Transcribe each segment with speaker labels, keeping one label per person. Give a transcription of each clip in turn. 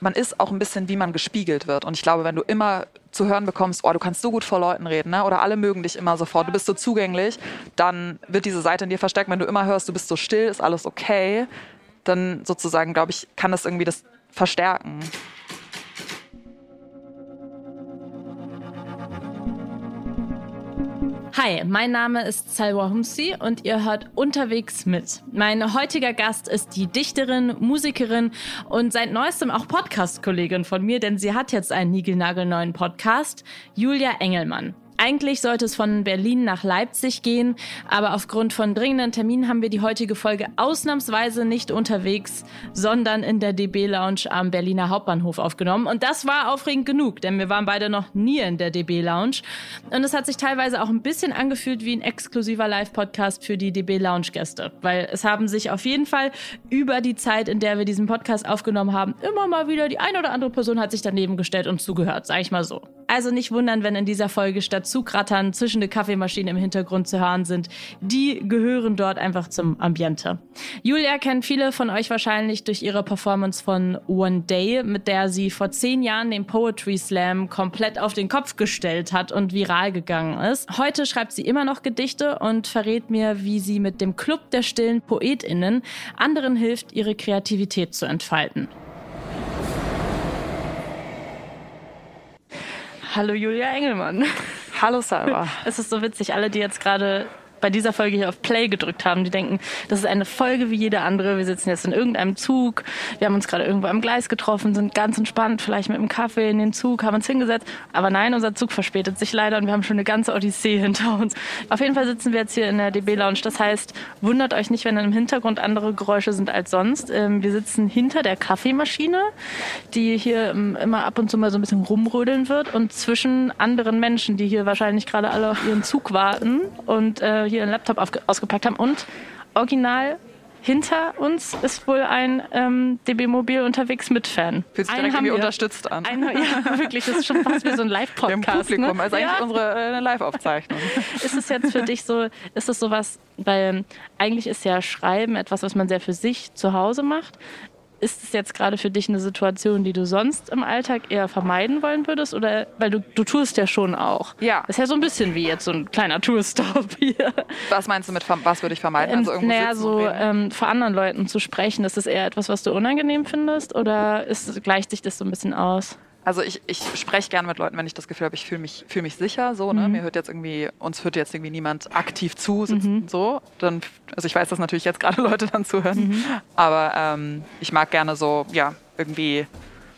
Speaker 1: man ist auch ein bisschen, wie man gespiegelt wird. Und ich glaube, wenn du immer zu hören bekommst, oh, du kannst so gut vor Leuten reden, ne? oder alle mögen dich immer sofort, du bist so zugänglich, dann wird diese Seite in dir verstärkt. Wenn du immer hörst, du bist so still, ist alles okay, dann sozusagen, glaube ich, kann das irgendwie das verstärken.
Speaker 2: Hi, mein Name ist Salwa Humsi und ihr hört unterwegs mit. Mein heutiger Gast ist die Dichterin, Musikerin und seit neuestem auch Podcast-Kollegin von mir, denn sie hat jetzt einen niegelnagelneuen Podcast, Julia Engelmann. Eigentlich sollte es von Berlin nach Leipzig gehen, aber aufgrund von dringenden Terminen haben wir die heutige Folge ausnahmsweise nicht unterwegs, sondern in der DB Lounge am Berliner Hauptbahnhof aufgenommen. Und das war aufregend genug, denn wir waren beide noch nie in der DB Lounge. Und es hat sich teilweise auch ein bisschen angefühlt wie ein exklusiver Live-Podcast für die DB Lounge-Gäste, weil es haben sich auf jeden Fall über die Zeit, in der wir diesen Podcast aufgenommen haben, immer mal wieder die eine oder andere Person hat sich daneben gestellt und zugehört, sag ich mal so. Also nicht wundern, wenn in dieser Folge statt Zugrattern zwischen der Kaffeemaschine im Hintergrund zu hören sind. Die gehören dort einfach zum Ambiente. Julia kennt viele von euch wahrscheinlich durch ihre Performance von One Day, mit der sie vor zehn Jahren den Poetry Slam komplett auf den Kopf gestellt hat und viral gegangen ist. Heute schreibt sie immer noch Gedichte und verrät mir, wie sie mit dem Club der stillen PoetInnen anderen hilft, ihre Kreativität zu entfalten. Hallo Julia Engelmann.
Speaker 1: Hallo Sarah.
Speaker 2: Es ist so witzig, alle, die jetzt gerade bei dieser Folge hier auf Play gedrückt haben. Die denken, das ist eine Folge wie jede andere. Wir sitzen jetzt in irgendeinem Zug. Wir haben uns gerade irgendwo am Gleis getroffen, sind ganz entspannt, vielleicht mit einem Kaffee in den Zug, haben uns hingesetzt. Aber nein, unser Zug verspätet sich leider und wir haben schon eine ganze Odyssee hinter uns. Auf jeden Fall sitzen wir jetzt hier in der DB Lounge. Das heißt, wundert euch nicht, wenn im Hintergrund andere Geräusche sind als sonst. Ähm, wir sitzen hinter der Kaffeemaschine, die hier ähm, immer ab und zu mal so ein bisschen rumrödeln wird und zwischen anderen Menschen, die hier wahrscheinlich gerade alle auf ihren Zug warten und äh, hier einen Laptop ausgepackt haben. Und original hinter uns ist wohl ein ähm, DB Mobil unterwegs mit Fan.
Speaker 1: Fühlt sich direkt irgendwie unterstützt an.
Speaker 2: Ein, ja, wirklich, das ist schon fast wie so ein Live-Podcast.
Speaker 1: Im Publikum,
Speaker 2: ne?
Speaker 1: also eigentlich ja. unsere äh, Live-Aufzeichnung.
Speaker 2: Ist es jetzt für dich so, ist es sowas, weil eigentlich ist ja Schreiben etwas, was man sehr für sich zu Hause macht. Ist es jetzt gerade für dich eine Situation, die du sonst im Alltag eher vermeiden wollen würdest? Oder weil du, du tust ja schon auch.
Speaker 1: Ja.
Speaker 2: Das ist ja so ein bisschen wie jetzt so ein kleiner Tourstop hier.
Speaker 1: Was meinst du mit was würde ich vermeiden?
Speaker 2: Also irgendwo naja, so ähm, vor anderen Leuten zu sprechen, ist das eher etwas, was du unangenehm findest? Oder ist, gleicht sich das so ein bisschen aus?
Speaker 1: Also ich, ich spreche gerne mit Leuten, wenn ich das Gefühl habe, ich fühle mich, fühl mich sicher. So, ne? Mhm. Mir hört jetzt irgendwie, uns hört jetzt irgendwie niemand aktiv zu, mhm. so. Dann, also ich weiß, dass natürlich jetzt gerade Leute dann zuhören. Mhm. Aber ähm, ich mag gerne so, ja, irgendwie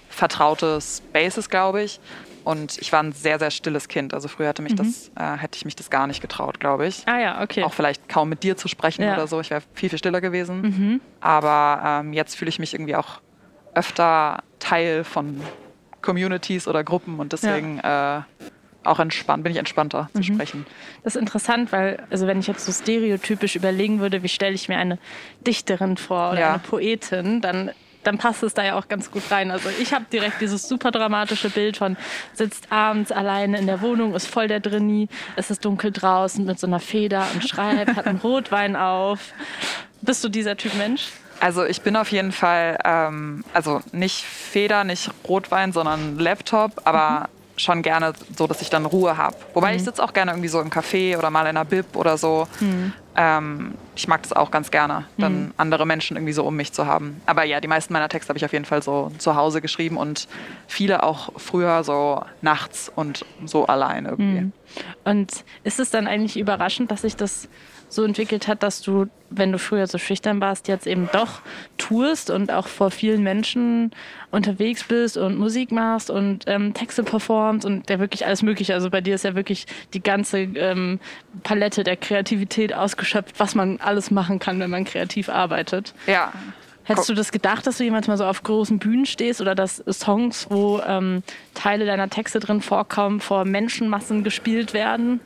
Speaker 1: vertraute Spaces, glaube ich. Und ich war ein sehr, sehr stilles Kind. Also früher hätte, mich mhm. das, äh, hätte ich mich das gar nicht getraut, glaube ich.
Speaker 2: Ah ja, okay.
Speaker 1: Auch vielleicht kaum mit dir zu sprechen ja. oder so. Ich wäre viel, viel stiller gewesen. Mhm. Aber ähm, jetzt fühle ich mich irgendwie auch öfter Teil von Communities oder Gruppen und deswegen ja. äh, auch entspannt, bin ich entspannter mhm. zu sprechen.
Speaker 2: Das ist interessant, weil, also wenn ich jetzt so stereotypisch überlegen würde, wie stelle ich mir eine Dichterin vor oder ja. eine Poetin, dann dann passt es da ja auch ganz gut rein. Also ich habe direkt dieses super dramatische Bild von sitzt abends alleine in der Wohnung, ist voll der Drini, es ist dunkel draußen mit so einer Feder und schreibt, hat einen Rotwein auf. Bist du dieser Typ Mensch?
Speaker 1: Also ich bin auf jeden Fall, ähm, also nicht Feder, nicht Rotwein, sondern Laptop, aber mhm. schon gerne so, dass ich dann Ruhe habe. Wobei mhm. ich sitze auch gerne irgendwie so im Café oder mal in einer Bib oder so. Mhm. Ähm, ich mag das auch ganz gerne, dann mhm. andere Menschen irgendwie so um mich zu haben. Aber ja, die meisten meiner Texte habe ich auf jeden Fall so zu Hause geschrieben und viele auch früher so nachts und so allein irgendwie.
Speaker 2: Mhm. Und ist es dann eigentlich überraschend, dass sich das so entwickelt hat, dass du, wenn du früher so schüchtern warst, jetzt eben doch tust und auch vor vielen Menschen unterwegs bist und Musik machst und ähm, Texte performst und ja wirklich alles Mögliche. Also bei dir ist ja wirklich die ganze ähm, Palette der Kreativität ausgeschöpft, was man alles machen kann, wenn man kreativ arbeitet.
Speaker 1: Ja.
Speaker 2: Hättest du das gedacht, dass du jemals mal so auf großen Bühnen stehst oder dass Songs, wo ähm, Teile deiner Texte drin vorkommen, vor Menschenmassen gespielt werden?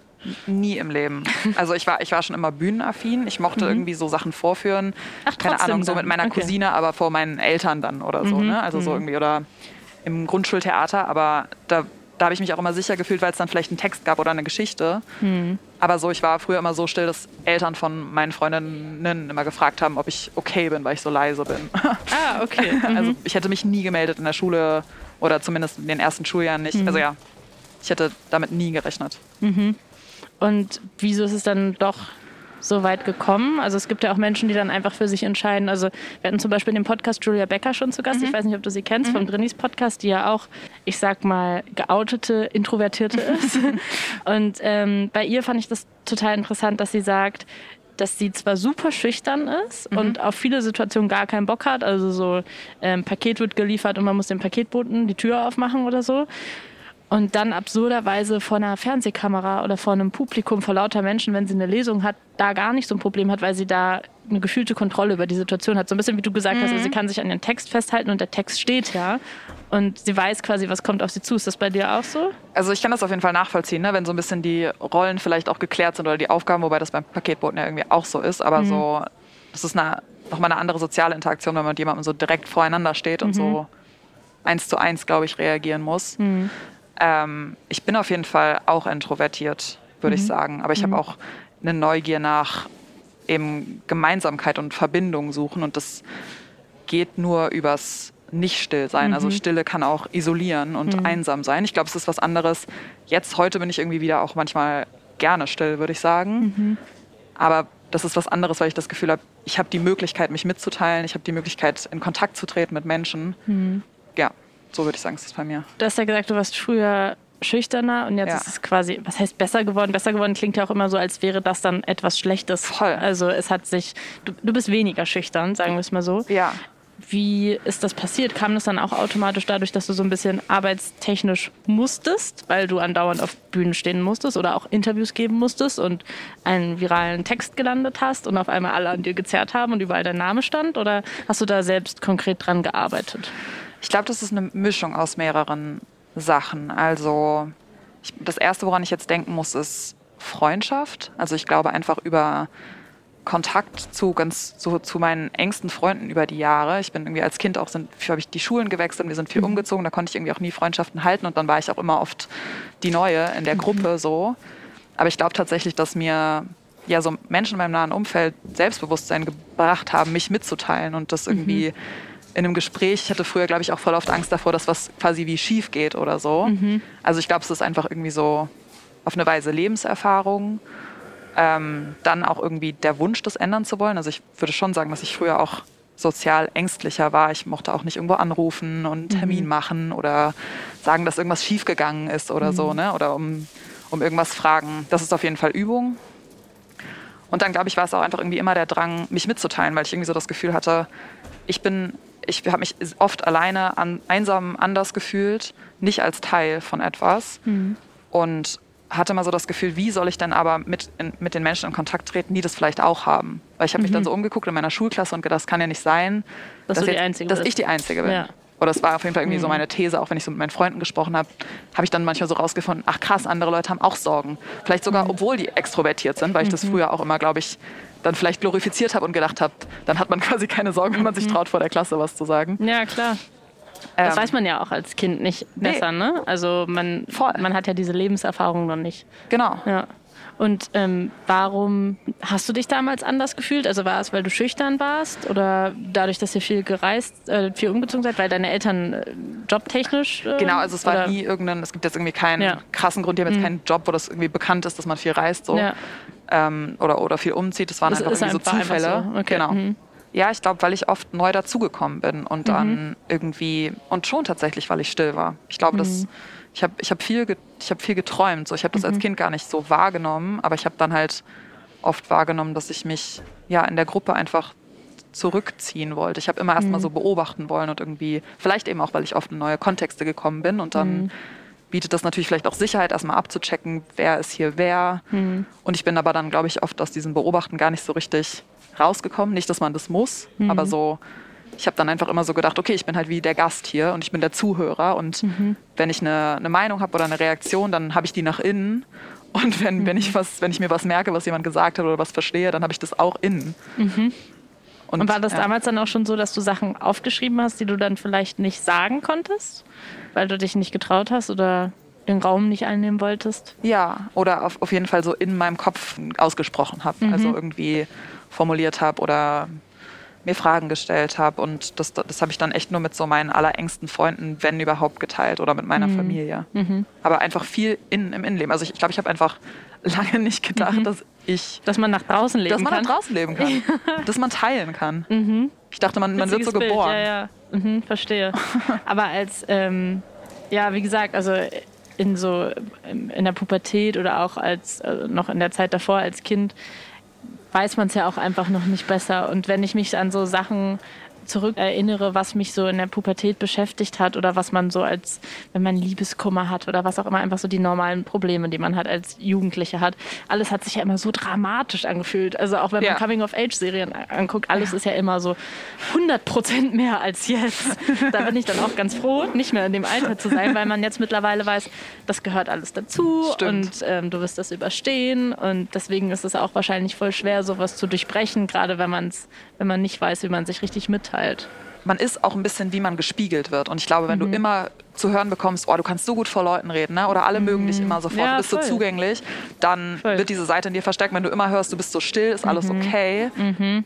Speaker 1: Nie im Leben. Also ich war, ich war schon immer bühnenaffin. Ich mochte mhm. irgendwie so Sachen vorführen.
Speaker 2: Ach,
Speaker 1: Keine Ahnung, so mit meiner okay. Cousine, aber vor meinen Eltern dann oder so. Mhm. Ne? Also so mhm. irgendwie oder im Grundschultheater. Aber da da habe ich mich auch immer sicher gefühlt, weil es dann vielleicht einen Text gab oder eine Geschichte. Mhm. Aber so, ich war früher immer so still, dass Eltern von meinen Freundinnen immer gefragt haben, ob ich okay bin, weil ich so leise bin.
Speaker 2: Ah, okay.
Speaker 1: Mhm. Also ich hätte mich nie gemeldet in der Schule oder zumindest in den ersten Schuljahren nicht. Mhm. Also ja, ich hätte damit nie gerechnet.
Speaker 2: Mhm. Und wieso ist es dann doch so weit gekommen? Also es gibt ja auch Menschen, die dann einfach für sich entscheiden. Also wir hatten zum Beispiel in dem Podcast Julia Becker schon zu Gast. Mhm. Ich weiß nicht, ob du sie kennst, mhm. vom Drinis Podcast, die ja auch, ich sag mal, geoutete, introvertierte ist. Und ähm, bei ihr fand ich das total interessant, dass sie sagt, dass sie zwar super schüchtern ist mhm. und auf viele Situationen gar keinen Bock hat. Also so ähm, Paket wird geliefert und man muss dem Paketboten die Tür aufmachen oder so und dann absurderweise vor einer Fernsehkamera oder vor einem Publikum vor lauter Menschen, wenn sie eine Lesung hat, da gar nicht so ein Problem hat, weil sie da eine gefühlte Kontrolle über die Situation hat. So ein bisschen wie du gesagt mhm. hast, also sie kann sich an den Text festhalten und der Text steht ja. Und sie weiß quasi, was kommt auf sie zu. Ist das bei dir auch so?
Speaker 1: Also ich kann das auf jeden Fall nachvollziehen, ne? wenn so ein bisschen die Rollen vielleicht auch geklärt sind oder die Aufgaben, wobei das beim Paketboten ja irgendwie auch so ist. Aber mhm. so, das ist eine, nochmal eine andere soziale Interaktion, wenn man mit jemandem so direkt voreinander steht und mhm. so eins zu eins, glaube ich, reagieren muss. Mhm. Ähm, ich bin auf jeden Fall auch introvertiert, würde mhm. ich sagen. Aber ich mhm. habe auch eine Neugier nach eben Gemeinsamkeit und Verbindung suchen. Und das geht nur übers nicht still sein. Also mhm. Also Stille kann auch isolieren und mhm. einsam sein. Ich glaube, es ist was anderes. Jetzt, heute bin ich irgendwie wieder auch manchmal gerne still, würde ich sagen. Mhm. Aber das ist was anderes, weil ich das Gefühl habe, ich habe die Möglichkeit, mich mitzuteilen. Ich habe die Möglichkeit, in Kontakt zu treten mit Menschen. Mhm. Ja. So würde ich sagen, ist es bei mir.
Speaker 2: Du hast ja gesagt, du warst früher schüchterner und jetzt ja. ist es quasi, was heißt besser geworden? Besser geworden klingt ja auch immer so, als wäre das dann etwas Schlechtes.
Speaker 1: Voll.
Speaker 2: Also es hat sich, du, du bist weniger schüchtern, sagen wir es mal so.
Speaker 1: Ja.
Speaker 2: Wie ist das passiert? Kam das dann auch automatisch dadurch, dass du so ein bisschen arbeitstechnisch musstest, weil du andauernd auf Bühnen stehen musstest oder auch Interviews geben musstest und einen viralen Text gelandet hast und auf einmal alle an dir gezerrt haben und überall dein Name stand? Oder hast du da selbst konkret dran gearbeitet?
Speaker 1: Ich glaube, das ist eine Mischung aus mehreren Sachen. Also ich, das Erste, woran ich jetzt denken muss, ist Freundschaft. Also ich glaube einfach über Kontakt zu ganz zu, zu meinen engsten Freunden über die Jahre. Ich bin irgendwie als Kind auch sind, habe ich die Schulen gewechselt, wir sind viel mhm. umgezogen, da konnte ich irgendwie auch nie Freundschaften halten und dann war ich auch immer oft die Neue in der mhm. Gruppe so. Aber ich glaube tatsächlich, dass mir ja so Menschen in meinem nahen Umfeld Selbstbewusstsein gebracht haben, mich mitzuteilen und das irgendwie mhm in einem Gespräch, ich hatte früher, glaube ich, auch voll oft Angst davor, dass was quasi wie schief geht oder so. Mhm. Also ich glaube, es ist einfach irgendwie so auf eine Weise Lebenserfahrung. Ähm, dann auch irgendwie der Wunsch, das ändern zu wollen. Also ich würde schon sagen, dass ich früher auch sozial ängstlicher war. Ich mochte auch nicht irgendwo anrufen und einen Termin mhm. machen oder sagen, dass irgendwas schiefgegangen ist oder mhm. so, ne? Oder um, um irgendwas fragen. Das ist auf jeden Fall Übung. Und dann, glaube ich, war es auch einfach irgendwie immer der Drang, mich mitzuteilen, weil ich irgendwie so das Gefühl hatte, ich bin ich habe mich oft alleine, an, einsam, anders gefühlt, nicht als Teil von etwas. Mhm. Und hatte mal so das Gefühl, wie soll ich denn aber mit, in, mit den Menschen in Kontakt treten, die das vielleicht auch haben? Weil ich habe mich dann mhm. so umgeguckt in meiner Schulklasse und gedacht, das kann ja nicht sein,
Speaker 2: dass, dass, jetzt,
Speaker 1: dass ich die Einzige bin. Ja. Oder das war auf jeden Fall irgendwie mhm. so meine These, auch wenn ich so mit meinen Freunden gesprochen habe, habe ich dann manchmal so rausgefunden, ach krass, andere Leute haben auch Sorgen. Vielleicht sogar, mhm. obwohl die extrovertiert sind, weil ich das mhm. früher auch immer, glaube ich, dann vielleicht glorifiziert habe und gedacht habe, dann hat man quasi keine Sorgen, wenn man sich mhm. traut, vor der Klasse was zu sagen.
Speaker 2: Ja, klar. Das ähm, weiß man ja auch als Kind nicht besser, nee. ne? Also man, man hat ja diese Lebenserfahrung noch nicht.
Speaker 1: Genau.
Speaker 2: Ja. Und ähm, warum hast du dich damals anders gefühlt? Also war es, weil du schüchtern warst oder dadurch, dass ihr viel gereist, äh, viel umgezogen seid, weil deine Eltern äh, jobtechnisch?
Speaker 1: Äh, genau, also es war oder? nie irgendein, es gibt jetzt irgendwie keinen ja. krassen Grund, die haben jetzt mhm. keinen Job, wo das irgendwie bekannt ist, dass man viel reist so. Ja ähm, oder, oder viel umzieht. Das waren das einfach irgendwie so Zufälle. So. Okay. Genau. Mhm. Ja, ich glaube, weil ich oft neu dazugekommen bin und dann mhm. irgendwie und schon tatsächlich, weil ich still war. Ich glaube, mhm. Ich habe ich hab viel, ich hab viel geträumt. So, ich habe das als mhm. Kind gar nicht so wahrgenommen, aber ich habe dann halt oft wahrgenommen, dass ich mich ja in der Gruppe einfach zurückziehen wollte. Ich habe immer erst mal mhm. so beobachten wollen und irgendwie, vielleicht eben auch, weil ich oft in neue Kontexte gekommen bin und dann mhm bietet das natürlich vielleicht auch Sicherheit, erstmal abzuchecken, wer ist hier wer. Mhm. Und ich bin aber dann, glaube ich, oft aus diesem Beobachten gar nicht so richtig rausgekommen. Nicht, dass man das muss, mhm. aber so, ich habe dann einfach immer so gedacht, okay, ich bin halt wie der Gast hier und ich bin der Zuhörer. Und mhm. wenn ich eine, eine Meinung habe oder eine Reaktion, dann habe ich die nach innen. Und wenn, wenn, ich mhm. was, wenn ich mir was merke, was jemand gesagt hat oder was verstehe, dann habe ich das auch innen.
Speaker 2: Mhm. Und, und, war das ja. damals dann auch schon so, dass du Sachen aufgeschrieben hast, die du dann vielleicht nicht sagen konntest? Weil du dich nicht getraut hast oder? den Raum nicht einnehmen wolltest?
Speaker 1: Ja, oder auf, auf jeden Fall so in meinem Kopf ausgesprochen habe. Also irgendwie formuliert habe oder mir Fragen gestellt habe. Und das, das habe ich dann echt nur mit so meinen allerengsten Freunden, wenn überhaupt, geteilt oder mit meiner Familie. Aber einfach viel in, im Innenleben. Also ich glaube, ich, glaub, ich habe einfach lange nicht gedacht, dass ich...
Speaker 2: Dass man nach draußen leben
Speaker 1: dass man
Speaker 2: kann.
Speaker 1: nach draußen leben kann. dass man teilen kann. Ich dachte, man, man wird so
Speaker 2: Bild,
Speaker 1: geboren.
Speaker 2: Ja, ja. Mhm, verstehe. Aber als, ähm, ja, wie gesagt, also in so in der Pubertät oder auch als äh, noch in der Zeit davor als Kind weiß man es ja auch einfach noch nicht besser. Und wenn ich mich an so Sachen zurückerinnere, was mich so in der Pubertät beschäftigt hat oder was man so als, wenn man Liebeskummer hat oder was auch immer, einfach so die normalen Probleme, die man hat als Jugendliche hat. Alles hat sich ja immer so dramatisch angefühlt. Also auch wenn man
Speaker 1: Ja.
Speaker 2: Coming-of-Age-Serien anguckt, alles ist ja immer so 100 Prozent mehr als jetzt. Da bin ich dann auch ganz froh, nicht mehr in dem Alter zu sein, weil man jetzt mittlerweile weiß, das gehört alles dazu
Speaker 1: Stimmt.
Speaker 2: und ähm, du wirst das überstehen und deswegen ist es auch wahrscheinlich voll schwer, sowas zu durchbrechen, gerade wenn man wenn man nicht weiß, wie man sich richtig mitteilt.
Speaker 1: Man ist auch ein bisschen, wie man gespiegelt wird. Und ich glaube, wenn
Speaker 2: Mhm.
Speaker 1: du immer zu hören bekommst, oh, du kannst so gut vor Leuten reden, ne? oder alle mögen dich immer sofort,
Speaker 2: Mhm. Ja,
Speaker 1: du bist so
Speaker 2: voll.
Speaker 1: zugänglich, dann
Speaker 2: Voll. Mhm.
Speaker 1: wird diese Seite in dir verstärkt. Wenn du immer hörst, du bist so still, ist alles okay,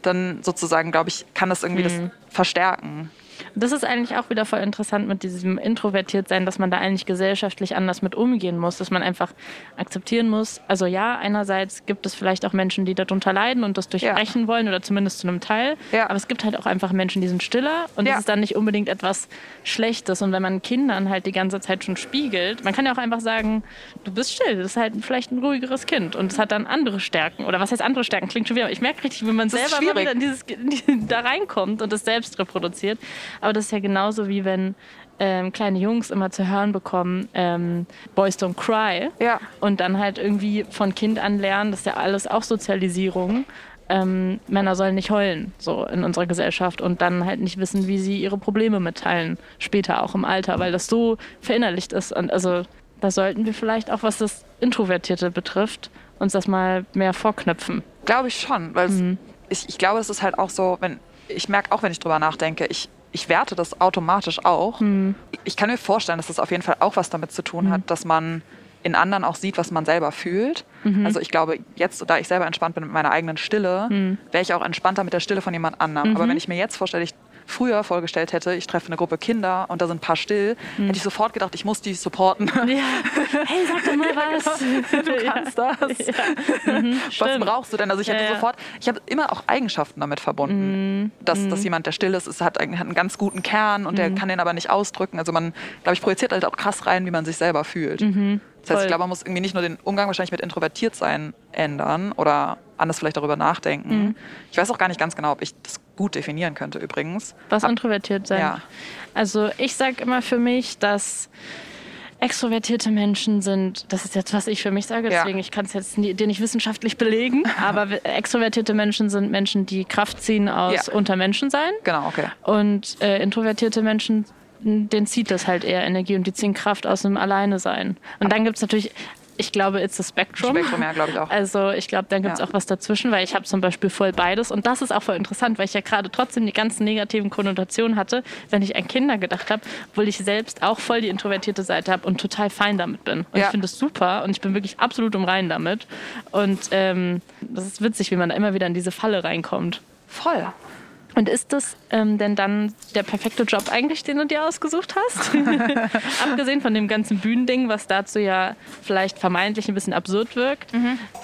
Speaker 1: dann sozusagen, glaube ich, kann das irgendwie
Speaker 2: Mhm.
Speaker 1: das verstärken.
Speaker 2: Das ist eigentlich auch wieder voll interessant mit diesem Introvertiertsein, dass man da eigentlich gesellschaftlich anders mit umgehen muss, dass man einfach akzeptieren muss. Also ja, einerseits gibt es vielleicht auch Menschen, die darunter leiden und das durchbrechen wollen oder zumindest zu einem Teil.
Speaker 1: Ja.
Speaker 2: Aber es gibt halt auch einfach Menschen, die sind stiller und
Speaker 1: Ja.
Speaker 2: das ist dann nicht unbedingt etwas Schlechtes. Und wenn man Kindern halt die ganze Zeit schon spiegelt, man kann ja auch einfach sagen, du bist still, das ist halt vielleicht ein ruhigeres Kind und es hat dann andere Stärken. Oder was heißt andere Stärken? Klingt schon wieder. Ich merke richtig, wie man
Speaker 1: Das
Speaker 2: selber
Speaker 1: schwierig.
Speaker 2: wieder in dieses, da reinkommt und das selbst reproduziert. Aber das ist ja genauso wie wenn ähm, kleine Jungs immer zu hören bekommen, ähm, Boys don't cry.
Speaker 1: Ja.
Speaker 2: Und dann halt irgendwie von Kind an lernen, das ist ja alles auch Sozialisierung. Ähm, Männer sollen nicht heulen, so in unserer Gesellschaft und dann halt nicht wissen, wie sie ihre Probleme mitteilen, später auch im Alter, weil das so verinnerlicht ist. Und also da sollten wir vielleicht auch, was das Introvertierte betrifft, uns das mal mehr vorknüpfen.
Speaker 1: Glaube ich schon, weil
Speaker 2: Mhm.
Speaker 1: ich, ich glaube, es ist halt auch so, wenn ich merke auch, wenn ich drüber nachdenke, ich, ich werte das automatisch auch.
Speaker 2: Mhm.
Speaker 1: Ich kann mir vorstellen, dass das auf jeden Fall auch was damit zu tun hat, dass man in anderen auch sieht, was man selber fühlt.
Speaker 2: Mhm.
Speaker 1: Also ich glaube, jetzt, da ich selber entspannt bin mit meiner eigenen Stille,
Speaker 2: Mhm.
Speaker 1: wäre ich auch entspannter mit der Stille von jemand anderem. Aber wenn ich mir jetzt vorstelle, ich früher vorgestellt hätte, ich treffe eine Gruppe Kinder und da sind ein paar still, hätte ich sofort gedacht, ich muss die supporten.
Speaker 2: Ja. Hey, sag doch mal was.
Speaker 1: du kannst das. Was
Speaker 2: Stimmt.
Speaker 1: brauchst du denn? Also ich hätte
Speaker 2: Ja, ja.
Speaker 1: sofort, ich habe immer auch Eigenschaften damit verbunden, dass, dass jemand, der still ist, ist hat, einen- hat einen ganz guten Kern und der kann den aber nicht ausdrücken. Also man, glaube ich, projiziert halt auch krass rein, wie man sich selber fühlt. Das heißt,
Speaker 2: Voll.
Speaker 1: ich glaube, man muss irgendwie nicht nur den Umgang wahrscheinlich mit introvertiert sein ändern oder anders vielleicht darüber nachdenken. Ich weiß auch gar nicht ganz genau, ob ich das gut definieren könnte übrigens.
Speaker 2: Was
Speaker 1: Ab-
Speaker 2: introvertiert sein.
Speaker 1: Ja.
Speaker 2: Also ich sage immer für mich, dass extrovertierte Menschen sind, das ist jetzt, was ich für mich sage,
Speaker 1: Ja.
Speaker 2: deswegen ich kann es jetzt nie, dir nicht wissenschaftlich belegen, aber extrovertierte Menschen sind Menschen, die Kraft ziehen aus
Speaker 1: Ja.
Speaker 2: Untermenschensein
Speaker 1: Genau, okay.
Speaker 2: und äh, introvertierte Menschen, denen zieht das halt eher Energie und die ziehen Kraft aus dem Alleine sein. Und dann gibt es natürlich, ich glaube, it's a spectrum.
Speaker 1: Spektrum, ja, glaube ich auch.
Speaker 2: Also ich glaube, dann gibt es
Speaker 1: Ja.
Speaker 2: auch was dazwischen, weil ich habe zum Beispiel voll beides und das ist auch voll interessant, weil ich ja gerade trotzdem die ganzen negativen Konnotationen hatte, wenn ich an Kinder gedacht habe, obwohl ich selbst auch voll die introvertierte Seite habe und total fein damit bin. Und
Speaker 1: Ja.
Speaker 2: ich finde es super und ich bin wirklich absolut im Reinen damit. Und ähm, das ist witzig, wie man da immer wieder in diese Falle reinkommt.
Speaker 1: Voll.
Speaker 2: Und ist das ähm, denn dann der perfekte Job eigentlich, den du dir ausgesucht hast? Abgesehen von dem ganzen Bühnending, was dazu ja vielleicht vermeintlich ein bisschen absurd wirkt,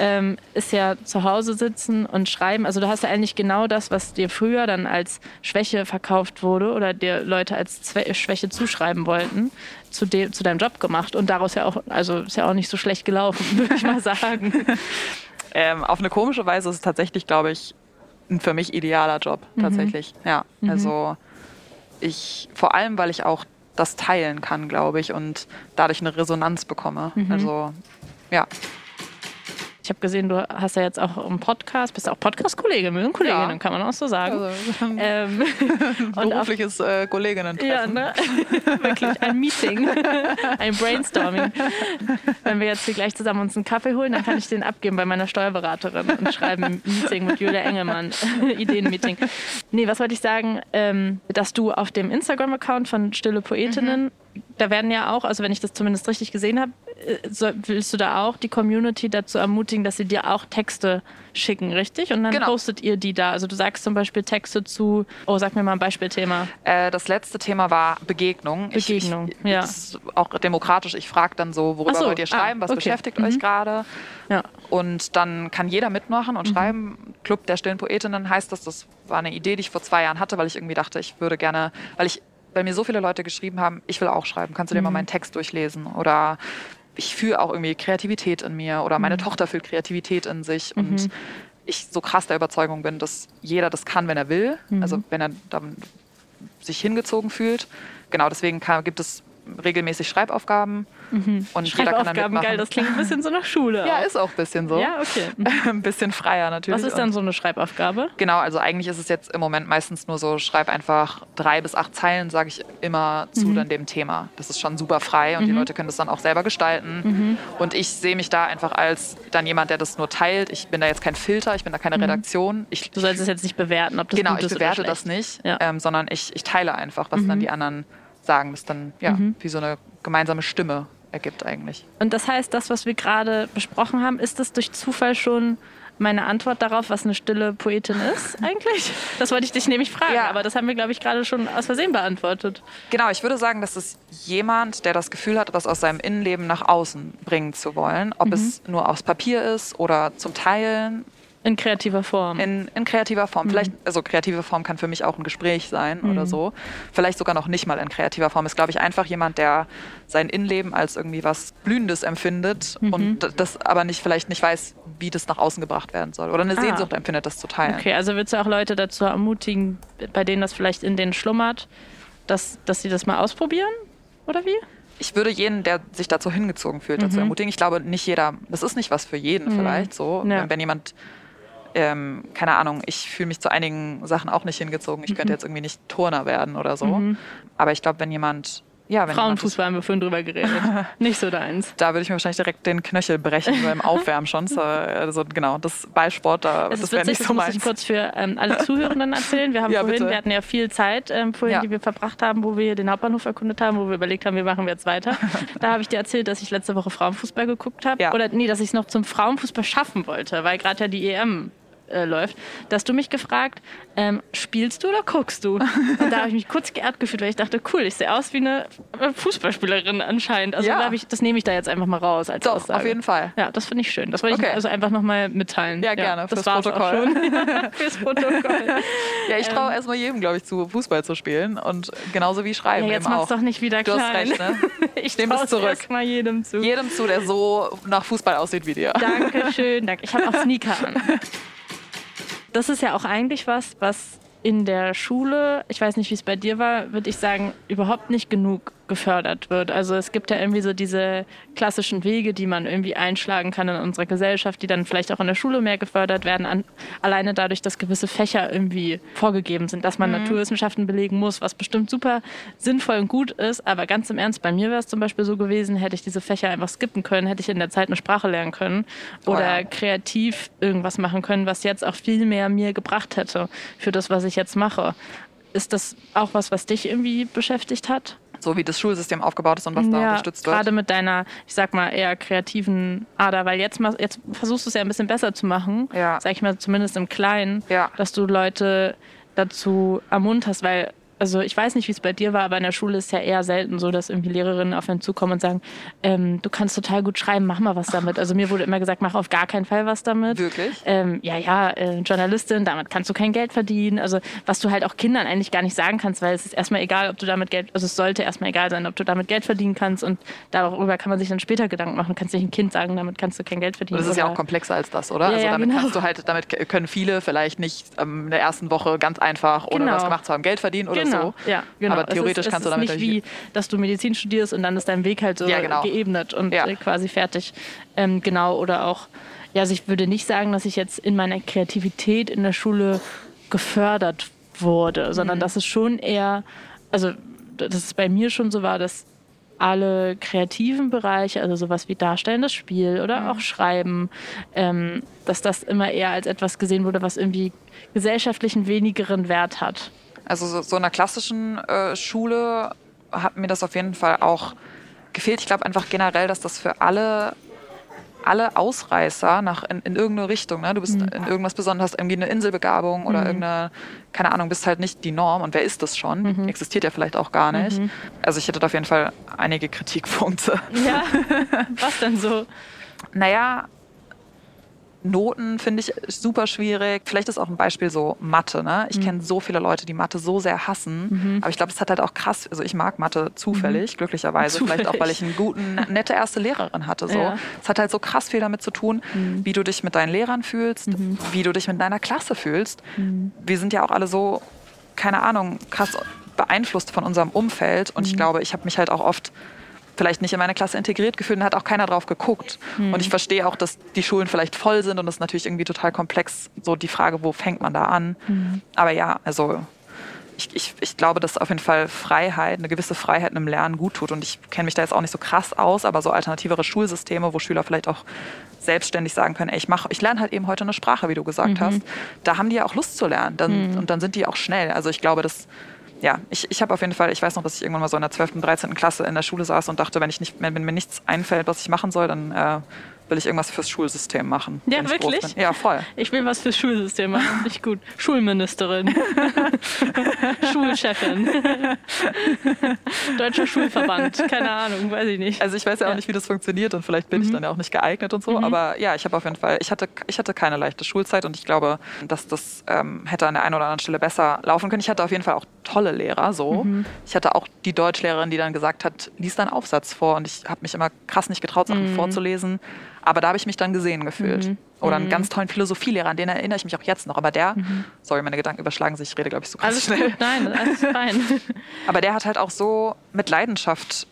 Speaker 2: ähm, ist ja zu Hause sitzen und schreiben. Also du hast ja eigentlich genau das, was dir früher dann als Schwäche verkauft wurde oder dir Leute als Zwe Schwäche zuschreiben wollten, zu, de zu deinem Job gemacht. Und daraus ja auch, also ist ja auch nicht so schlecht gelaufen, würde ich mal sagen.
Speaker 1: Ähm, auf eine komische Weise ist es tatsächlich, glaube ich, ein für mich idealer Job. Tatsächlich. Ja. Also ich, vor allem, weil ich auch das teilen kann, glaube ich, und dadurch eine Resonanz bekomme. Also ja.
Speaker 2: Ich habe gesehen, du hast ja jetzt auch einen Podcast, bist auch Podcast-Kollegin, wir sind Kolleginnen,
Speaker 1: Ja.
Speaker 2: kann man auch so sagen.
Speaker 1: Also,
Speaker 2: ähm,
Speaker 1: berufliches äh, Kolleginnen.
Speaker 2: ja, ne? Wirklich ein Meeting, ein Brainstorming. Wenn wir jetzt hier gleich zusammen uns einen Kaffee holen, dann kann ich den abgeben bei meiner Steuerberaterin und schreiben ein Meeting mit Julia Engelmann, Ideenmeeting. Nee, was wollte ich sagen, ähm, dass du auf dem Instagram-Account von Stille Poetinnen da werden ja auch, also wenn ich das zumindest richtig gesehen habe, äh, so, willst du da auch die Community dazu ermutigen, dass sie dir auch Texte schicken, richtig? Und dann
Speaker 1: Genau.
Speaker 2: postet ihr die da. Also du sagst zum Beispiel Texte zu, oh, sag mir mal ein Beispielthema.
Speaker 1: Äh, das letzte Thema war Begegnung.
Speaker 2: Begegnung,
Speaker 1: ich, ich,
Speaker 2: ja.
Speaker 1: Das ist auch demokratisch. Ich frage dann so, worüber
Speaker 2: so,
Speaker 1: wollt ihr
Speaker 2: ah,
Speaker 1: schreiben, was
Speaker 2: okay.
Speaker 1: beschäftigt
Speaker 2: Mhm.
Speaker 1: euch gerade?
Speaker 2: Ja.
Speaker 1: Und dann kann jeder mitmachen
Speaker 2: Mhm.
Speaker 1: und schreiben. Club der stillen Poetinnen heißt das. Das war eine Idee, die ich vor zwei Jahren hatte, weil ich irgendwie dachte, ich würde gerne, weil ich bei mir so viele Leute geschrieben haben, ich will auch schreiben. Kannst du dir
Speaker 2: Mhm.
Speaker 1: mal meinen Text durchlesen? Oder ich fühle auch irgendwie Kreativität in mir oder
Speaker 2: Mhm.
Speaker 1: meine Tochter fühlt Kreativität in sich und ich so krass der Überzeugung bin, dass jeder das kann, wenn er will.
Speaker 2: Mhm.
Speaker 1: Also wenn er dann sich hingezogen fühlt. Genau, deswegen kann, gibt es regelmäßig Schreibaufgaben und jeder kann dann
Speaker 2: Schreibaufgaben, geil, das klingt ein bisschen so nach Schule.
Speaker 1: ja,
Speaker 2: auch.
Speaker 1: ist auch ein bisschen so.
Speaker 2: Ja, okay.
Speaker 1: ein bisschen freier natürlich.
Speaker 2: Was ist
Speaker 1: Und-
Speaker 2: dann so eine Schreibaufgabe?
Speaker 1: Genau, also eigentlich ist es jetzt im Moment meistens nur so, schreib einfach drei bis acht Zeilen, sage ich immer, zu
Speaker 2: Mhm.
Speaker 1: dann dem Thema. Das ist schon super frei und die Leute können das dann auch selber gestalten.
Speaker 2: Mhm.
Speaker 1: Und ich sehe mich da einfach als dann jemand, der das nur teilt. Ich bin da jetzt kein Filter, ich bin da keine Redaktion. Ich,
Speaker 2: Mhm. Du sollst es jetzt nicht bewerten, ob das
Speaker 1: genau,
Speaker 2: gut
Speaker 1: ich
Speaker 2: ist
Speaker 1: bewerte
Speaker 2: oder
Speaker 1: das nicht,
Speaker 2: Ja. Mhm.
Speaker 1: ähm, sondern ich, ich teile einfach, was dann die anderen sagen. Das dann ja wie so eine gemeinsame Stimme ergibt eigentlich.
Speaker 2: Und das heißt, das, was wir gerade besprochen haben, ist das durch Zufall schon meine Antwort darauf, was eine stille Poetin ist eigentlich? Das wollte ich dich nämlich fragen,
Speaker 1: Ja.
Speaker 2: aber das haben wir, glaube ich, gerade schon aus Versehen beantwortet.
Speaker 1: Genau, ich würde sagen, das ist jemand, der das Gefühl hat, was aus seinem Innenleben nach außen bringen zu wollen.
Speaker 2: Mhm.
Speaker 1: Ob es nur aufs Papier ist oder zum Teilen
Speaker 2: In kreativer Form.
Speaker 1: in, in kreativer
Speaker 2: Mhm.
Speaker 1: Form. Vielleicht, also kreative Form kann für mich auch ein Gespräch sein oder so. Vielleicht sogar noch nicht mal in kreativer Form. Ist, glaube ich, einfach jemand, der sein Innenleben als irgendwie was Blühendes empfindet
Speaker 2: Mhm.
Speaker 1: und das aber nicht, vielleicht nicht weiß, wie das nach außen gebracht werden soll. Oder eine
Speaker 2: Ah.
Speaker 1: Sehnsucht empfindet, das zu teilen.
Speaker 2: Okay, also würdest du auch Leute dazu ermutigen, bei denen das vielleicht in denen schlummert, dass, dass sie das mal ausprobieren? Oder wie?
Speaker 1: ich würde jeden, der sich dazu hingezogen fühlt, dazu ermutigen. Ich glaube, nicht jeder, das ist nicht was für jeden vielleicht so.
Speaker 2: Ja.
Speaker 1: Wenn, wenn jemand, ähm, keine Ahnung, ich fühle mich zu einigen Sachen auch nicht hingezogen. Ich könnte jetzt irgendwie nicht Turner werden oder so. Aber ich glaube, wenn jemand, ja, das,
Speaker 2: Frauenfußball haben wir vorhin drüber geredet. Nicht so deins.
Speaker 1: da würde ich mir wahrscheinlich direkt den Knöchel brechen beim Aufwärmen schon. So, Also genau, das Ballsport, da,
Speaker 2: Es
Speaker 1: das
Speaker 2: ist
Speaker 1: wäre nicht
Speaker 2: das
Speaker 1: so
Speaker 2: muss ich
Speaker 1: meins.
Speaker 2: kurz für ähm, alle Zuhörenden erzählen. Wir haben
Speaker 1: Ja,
Speaker 2: vorhin,
Speaker 1: bitte.
Speaker 2: wir hatten ja viel Zeit ähm, vorhin,
Speaker 1: Ja.
Speaker 2: die wir verbracht haben, wo wir hier den Hauptbahnhof erkundet haben, wo wir überlegt haben, wie machen wir jetzt weiter. da habe ich dir erzählt, dass ich letzte Woche Frauenfußball geguckt habe.
Speaker 1: Ja.
Speaker 2: Oder nee, dass ich es noch zum Frauenfußball schaffen wollte, weil gerade ja die EM äh, läuft, dass du mich gefragt, ähm, spielst du oder guckst du? Und da habe ich mich kurz geehrt gefühlt, weil ich dachte, cool, ich sehe aus wie eine äh, Fußballspielerin anscheinend. Also
Speaker 1: Ja.
Speaker 2: da ich, das nehme ich da jetzt einfach mal raus als
Speaker 1: Doch,
Speaker 2: Aussage.
Speaker 1: auf jeden Fall.
Speaker 2: Ja, das finde ich schön. Das wollte
Speaker 1: Okay.
Speaker 2: ich also einfach nochmal mitteilen.
Speaker 1: Ja, gerne,
Speaker 2: das
Speaker 1: fürs Protokoll.
Speaker 2: schon. fürs Protokoll.
Speaker 1: Ja, ich
Speaker 2: Ähm.
Speaker 1: traue erstmal jedem, glaube ich, zu, Fußball zu spielen und genauso wie Schreiben
Speaker 2: Ja, jetzt mach's doch nicht wieder
Speaker 1: Du hast
Speaker 2: klein.
Speaker 1: recht, ne?
Speaker 2: Ich
Speaker 1: nehm das
Speaker 2: trau's
Speaker 1: zurück.
Speaker 2: mal jedem zu.
Speaker 1: Jedem zu, der so nach Fußball aussieht wie dir.
Speaker 2: Danke schön, danke. Ich habe auch Sneaker an. Das ist ja auch eigentlich was, was in der Schule, ich weiß nicht, wie es bei dir war, würde ich sagen, überhaupt nicht genug gefördert wird. Also es gibt ja irgendwie so diese klassischen Wege, die man irgendwie einschlagen kann in unserer Gesellschaft, die dann vielleicht auch in der Schule mehr gefördert werden, an, alleine dadurch, dass gewisse Fächer irgendwie vorgegeben sind, dass man Naturwissenschaften belegen muss, was bestimmt super sinnvoll und gut ist. Aber ganz im Ernst, bei mir wäre es zum Beispiel so gewesen, hätte ich diese Fächer einfach skippen können, hätte ich in der Zeit eine Sprache lernen können oder
Speaker 1: ja.
Speaker 2: kreativ irgendwas machen können, was jetzt auch viel mehr mir gebracht hätte für das, was ich jetzt mache. Ist das auch was, was dich irgendwie beschäftigt hat?
Speaker 1: So wie das Schulsystem aufgebaut ist und was da unterstützt wird.
Speaker 2: gerade mit deiner, ich sag mal, eher kreativen Ader, weil jetzt, jetzt versuchst du es ja ein bisschen besser zu machen,
Speaker 1: Ja.
Speaker 2: sag ich mal, zumindest im Kleinen,
Speaker 1: Ja.
Speaker 2: dass du Leute dazu ermunterst, weil also ich weiß nicht, wie es bei dir war, aber in der Schule ist ja eher selten so, dass irgendwie Lehrerinnen auf einen zukommen und sagen, ähm, du kannst total gut schreiben, mach mal was damit. Also mir wurde immer gesagt, mach auf gar keinen Fall was damit.
Speaker 1: Wirklich?
Speaker 2: Ähm, ja, ja, äh, Journalistin, damit kannst du kein Geld verdienen. Also was du halt auch Kindern eigentlich gar nicht sagen kannst, weil es ist erstmal egal, ob du damit Geld, also es sollte erstmal egal sein, ob du damit Geld verdienen kannst und darüber kann man sich dann später Gedanken machen. Du kannst nicht ein Kind sagen, damit kannst du kein Geld verdienen.
Speaker 1: Und das ist ja auch komplexer als das, oder?
Speaker 2: Ja,
Speaker 1: also
Speaker 2: ja,
Speaker 1: damit
Speaker 2: genau.
Speaker 1: kannst du halt, damit können viele vielleicht nicht ähm, in der ersten Woche ganz einfach, ohne
Speaker 2: Genau.
Speaker 1: was gemacht zu haben, Geld verdienen oder
Speaker 2: Genau,
Speaker 1: so.
Speaker 2: ja, genau.
Speaker 1: Aber theoretisch
Speaker 2: ist,
Speaker 1: kannst du damit
Speaker 2: ist nicht wie, dass du Medizin studierst und dann ist dein Weg halt so
Speaker 1: Ja, genau.
Speaker 2: geebnet und
Speaker 1: Ja.
Speaker 2: äh, quasi fertig. Ähm, genau, oder auch, ja, also ich würde nicht sagen, dass ich jetzt in meiner Kreativität in der Schule gefördert wurde,
Speaker 1: Mhm.
Speaker 2: sondern dass es schon eher, also dass es bei mir schon so war, dass alle kreativen Bereiche, also sowas wie darstellendes Spiel oder
Speaker 1: Mhm.
Speaker 2: auch Schreiben, ähm, dass das immer eher als etwas gesehen wurde, was irgendwie gesellschaftlichen wenigeren Wert hat.
Speaker 1: Also so, so in einer klassischen äh, Schule hat mir das auf jeden Fall auch gefehlt. Ich glaube einfach generell, dass das für alle alle Ausreißer nach in, in irgendeine Richtung. Ne? Du bist mhm. in irgendwas Besonderes, hast irgendwie eine Inselbegabung oder mhm. irgendeine, keine Ahnung, bist halt nicht die Norm. Und wer ist das schon? Mhm. Existiert ja vielleicht auch gar nicht. Mhm. Also ich hätte da auf jeden Fall einige Kritikpunkte.
Speaker 2: Ja, was denn so?
Speaker 1: Naja, Noten finde ich super schwierig. Vielleicht ist auch ein Beispiel so Mathe. Ne? Ich mhm. kenne so viele Leute, die Mathe so sehr hassen. Mhm. Aber ich glaube, es hat halt auch krass. Also ich mag Mathe zufällig, mhm. glücklicherweise. Zufällig. Vielleicht auch, weil ich eine guten, nette erste Lehrerin hatte. So. Ja. Es hat halt so krass viel damit zu tun, mhm. wie du dich mit deinen Lehrern fühlst, mhm. wie du dich mit deiner Klasse fühlst. Mhm. Wir sind ja auch alle so, keine Ahnung, krass beeinflusst von unserem Umfeld. Und ich glaube, ich habe mich halt auch oft vielleicht nicht in meine Klasse integriert gefühlt und hat auch keiner drauf geguckt. Mhm. Und ich verstehe auch, dass die Schulen vielleicht voll sind und das ist natürlich irgendwie total komplex, so die Frage, wo fängt man da an. Mhm. Aber ja, also ich, ich, ich glaube, dass auf jeden Fall Freiheit, eine gewisse Freiheit im Lernen gut tut. Und ich kenne mich da jetzt auch nicht so krass aus, aber so alternativere Schulsysteme, wo Schüler vielleicht auch selbstständig sagen können, ey, ich mache, ich lerne halt eben heute eine Sprache, wie du gesagt mhm. hast. Da haben die ja auch Lust zu lernen. Dann, mhm. Und dann sind die auch schnell. Also ich glaube, dass ja, ich, ich habe auf jeden Fall, ich weiß noch, dass ich irgendwann mal so in der 12., 13. Klasse in der Schule saß und dachte, wenn, ich nicht, wenn mir nichts einfällt, was ich machen soll, dann äh, will ich irgendwas fürs Schulsystem machen.
Speaker 2: Ja, wirklich?
Speaker 1: Ja, voll.
Speaker 2: Ich will was fürs Schulsystem machen. Nicht gut. Schulministerin. Schulchefin. Deutscher Schulverband. Keine Ahnung, weiß ich nicht.
Speaker 1: Also ich weiß ja auch ja. nicht, wie das funktioniert und vielleicht bin mhm. ich dann ja auch nicht geeignet und so. Mhm. Aber ja, ich habe auf jeden Fall, ich hatte, ich hatte keine leichte Schulzeit und ich glaube, dass das ähm, hätte an der einen oder anderen Stelle besser laufen können. Ich hatte auf jeden Fall auch tolle Lehrer so. Mhm. Ich hatte auch die Deutschlehrerin, die dann gesagt hat, lies deinen Aufsatz vor und ich habe mich immer krass nicht getraut, Sachen mhm. vorzulesen. Aber da habe ich mich dann gesehen gefühlt. Mhm. Oder einen mhm. ganz tollen Philosophielehrer, an den erinnere ich mich auch jetzt noch. Aber der, mhm. sorry, meine Gedanken überschlagen sich, ich rede, glaube ich, so krass
Speaker 2: alles
Speaker 1: schnell.
Speaker 2: Gut. Nein, alles fein.
Speaker 1: Aber der hat halt auch so mit Leidenschaft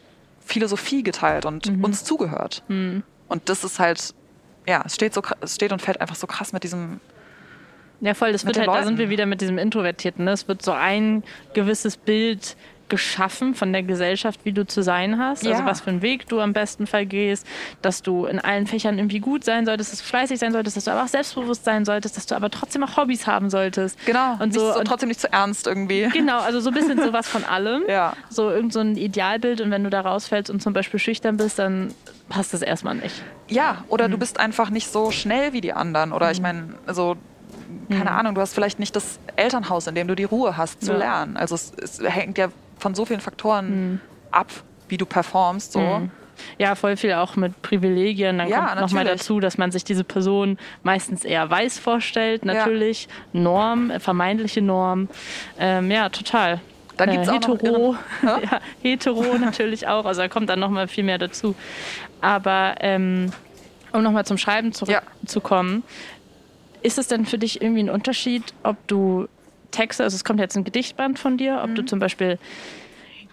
Speaker 1: Philosophie geteilt und mhm. uns zugehört. Mhm. Und das ist halt, ja, es steht, so, es steht und fällt einfach so krass mit diesem
Speaker 2: ja, voll, das wird halt, da sind wir wieder mit diesem Introvertierten. Ne? Es wird so ein gewisses Bild geschaffen von der Gesellschaft, wie du zu sein hast. Also ja. Also was für einen Weg du am besten Fall gehst, dass du in allen Fächern irgendwie gut sein solltest, dass du fleißig sein solltest, dass du aber auch selbstbewusst sein solltest, dass du aber trotzdem auch Hobbys haben solltest.
Speaker 1: Genau. Und so, und trotzdem nicht zu ernst irgendwie.
Speaker 2: Genau, also so ein bisschen sowas von allem.
Speaker 1: ja.
Speaker 2: So irgend so ein Idealbild und wenn du da rausfällst und zum Beispiel schüchtern bist, dann passt das erstmal nicht.
Speaker 1: Ja, oder mhm. du bist einfach nicht so schnell wie die anderen. Oder mhm. ich meine, also keine mhm. Ahnung, du hast vielleicht nicht das Elternhaus, in dem du die Ruhe hast zu ja. lernen. Also es, es, hängt ja von so vielen Faktoren mhm. ab, wie du performst. So. Mhm.
Speaker 2: Ja, voll viel auch mit Privilegien. Dann ja, kommt nochmal dazu, dass man sich diese Person meistens eher weiß vorstellt, natürlich. Ja. Norm, äh, vermeintliche Norm. Ähm, ja, total.
Speaker 1: Dann gibt es äh,
Speaker 2: hetero, ja? ja? hetero natürlich auch. Also da kommt dann nochmal viel mehr dazu. Aber ähm, um nochmal zum Schreiben zurückzukommen, ist es denn für dich irgendwie ein Unterschied, ob du Texte, also es kommt jetzt ein Gedichtband von dir, ob mhm. du zum Beispiel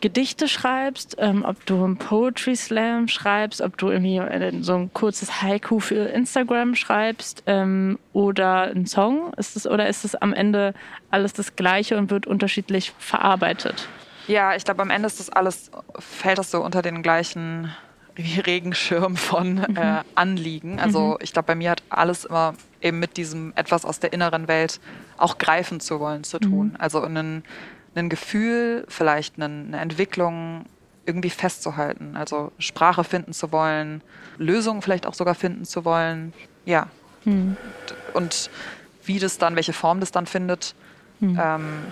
Speaker 2: Gedichte schreibst, ähm, ob du einen Poetry Slam schreibst, ob du irgendwie so ein kurzes Haiku für Instagram schreibst ähm, oder einen Song. Ist es, oder ist es am Ende alles das Gleiche und wird unterschiedlich verarbeitet?
Speaker 1: Ja, ich glaube, am Ende ist das alles, fällt das so unter den gleichen Regenschirm von mhm. äh, Anliegen. Also mhm. ich glaube, bei mir hat alles immer eben mit diesem etwas aus der inneren Welt auch greifen zu wollen zu tun. Mhm. Also ein, ein Gefühl, vielleicht eine, eine Entwicklung irgendwie festzuhalten. Also Sprache finden zu wollen, Lösungen vielleicht auch sogar finden zu wollen. Ja. Mhm. Und wie das dann, welche Form das dann findet, ähm,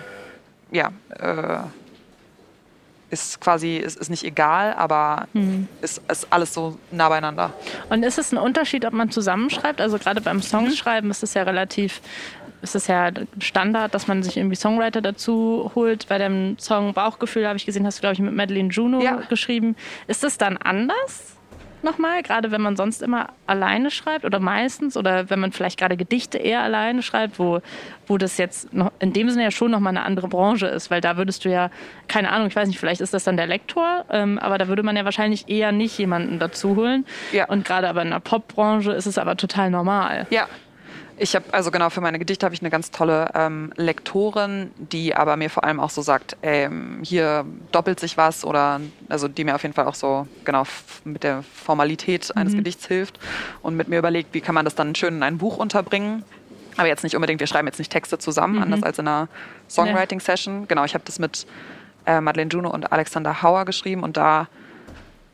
Speaker 1: ja, äh, ist quasi, ist, ist nicht egal, aber mhm. ist, ist alles so nah beieinander.
Speaker 2: Und ist es ein Unterschied, ob man zusammenschreibt? Also gerade beim Songschreiben ist es ja relativ, ist es ja Standard, dass man sich irgendwie Songwriter dazu holt. Bei dem Song Bauchgefühl habe ich gesehen, hast du, glaube ich, mit Madeline Juno ja. geschrieben. Ist das dann anders? Nochmal, gerade wenn man sonst immer alleine schreibt oder meistens oder wenn man vielleicht gerade Gedichte eher alleine schreibt, wo, wo das jetzt noch in dem Sinne ja schon nochmal eine andere Branche ist, weil da würdest du ja, keine Ahnung, ich weiß nicht, vielleicht ist das dann der Lektor, ähm, aber da würde man ja wahrscheinlich eher nicht jemanden dazu holen. Ja. Und gerade aber in der Popbranche ist es aber total normal.
Speaker 1: Ja, ich habe, also genau, für meine Gedichte habe ich eine ganz tolle ähm, Lektorin, die aber mir vor allem auch so sagt, ähm, hier doppelt sich was oder, also die mir auf jeden Fall auch so, genau, mit der Formalität eines mhm. Gedichts hilft und mit mir überlegt, wie kann man das dann schön in ein Buch unterbringen. Aber jetzt nicht unbedingt, wir schreiben jetzt nicht Texte zusammen, mhm. anders als in einer Songwriting-Session. Genau, ich habe das mit äh, Madeleine Juno und Alexander Hauer geschrieben und da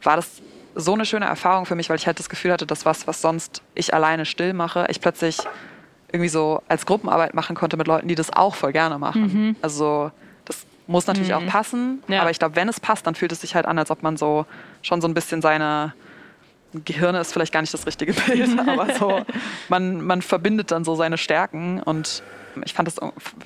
Speaker 1: war das so eine schöne Erfahrung für mich, weil ich halt das Gefühl hatte, dass was, was sonst ich alleine still mache, ich plötzlich irgendwie so als Gruppenarbeit machen konnte mit Leuten, die das auch voll gerne machen. Mhm. Also das muss natürlich mhm. auch passen, ja. aber ich glaube, wenn es passt, dann fühlt es sich halt an, als ob man so schon so ein bisschen seine Gehirne ist vielleicht gar nicht das richtige Bild, aber so man, man verbindet dann so seine Stärken und ich fand das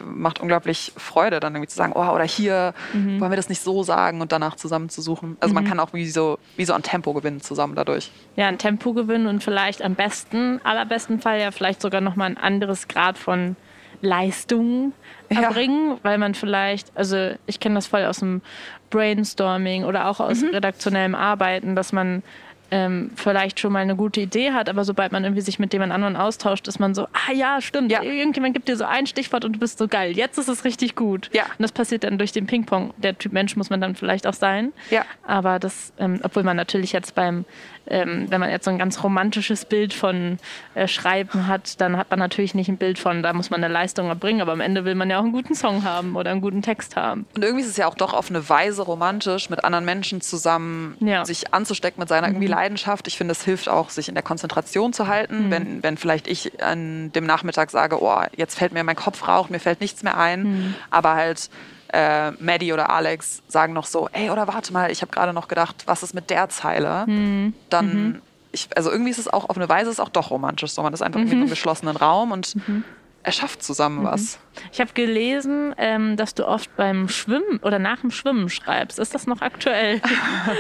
Speaker 1: macht unglaublich Freude, dann irgendwie zu sagen, oh, oder hier mhm. wollen wir das nicht so sagen und danach zusammen zu suchen. Also mhm. man kann auch wie so, wie so an Tempo gewinnen zusammen dadurch.
Speaker 2: Ja, ein Tempo gewinnen und vielleicht am besten, allerbesten Fall ja vielleicht sogar nochmal ein anderes Grad von Leistung erbringen, ja. weil man vielleicht, also ich kenne das voll aus dem Brainstorming oder auch aus mhm. redaktionellem Arbeiten, dass man ähm, vielleicht schon mal eine gute Idee hat, aber sobald man irgendwie sich mit jemand anderen austauscht, ist man so, ah ja, stimmt, ja. irgendjemand gibt dir so ein Stichwort und du bist so geil, jetzt ist es richtig gut. Ja. Und das passiert dann durch den Ping-Pong. Der Typ Mensch muss man dann vielleicht auch sein. Ja. Aber das, ähm, obwohl man natürlich jetzt beim ähm, wenn man jetzt so ein ganz romantisches Bild von äh, Schreiben hat, dann hat man natürlich nicht ein Bild von, da muss man eine Leistung erbringen, aber am Ende will man ja auch einen guten Song haben oder einen guten Text haben.
Speaker 1: Und irgendwie ist es ja auch doch auf eine Weise romantisch, mit anderen Menschen zusammen ja. sich anzustecken mit seiner mhm. irgendwie Leidenschaft. Ich finde, es hilft auch, sich in der Konzentration zu halten. Mhm. Wenn, wenn vielleicht ich an dem Nachmittag sage, oh, jetzt fällt mir mein Kopf raucht, mir fällt nichts mehr ein, mhm. aber halt äh, Maddie oder Alex sagen noch so, ey, oder warte mal, ich habe gerade noch gedacht, was ist mit der Zeile? Mhm. Dann, mhm. Ich, also irgendwie ist es auch, auf eine Weise ist auch doch romantisch. So, man ist einfach mhm. in einem geschlossenen Raum und mhm. erschafft zusammen mhm. was.
Speaker 2: Ich habe gelesen, ähm, dass du oft beim Schwimmen oder nach dem Schwimmen schreibst. Ist das noch aktuell?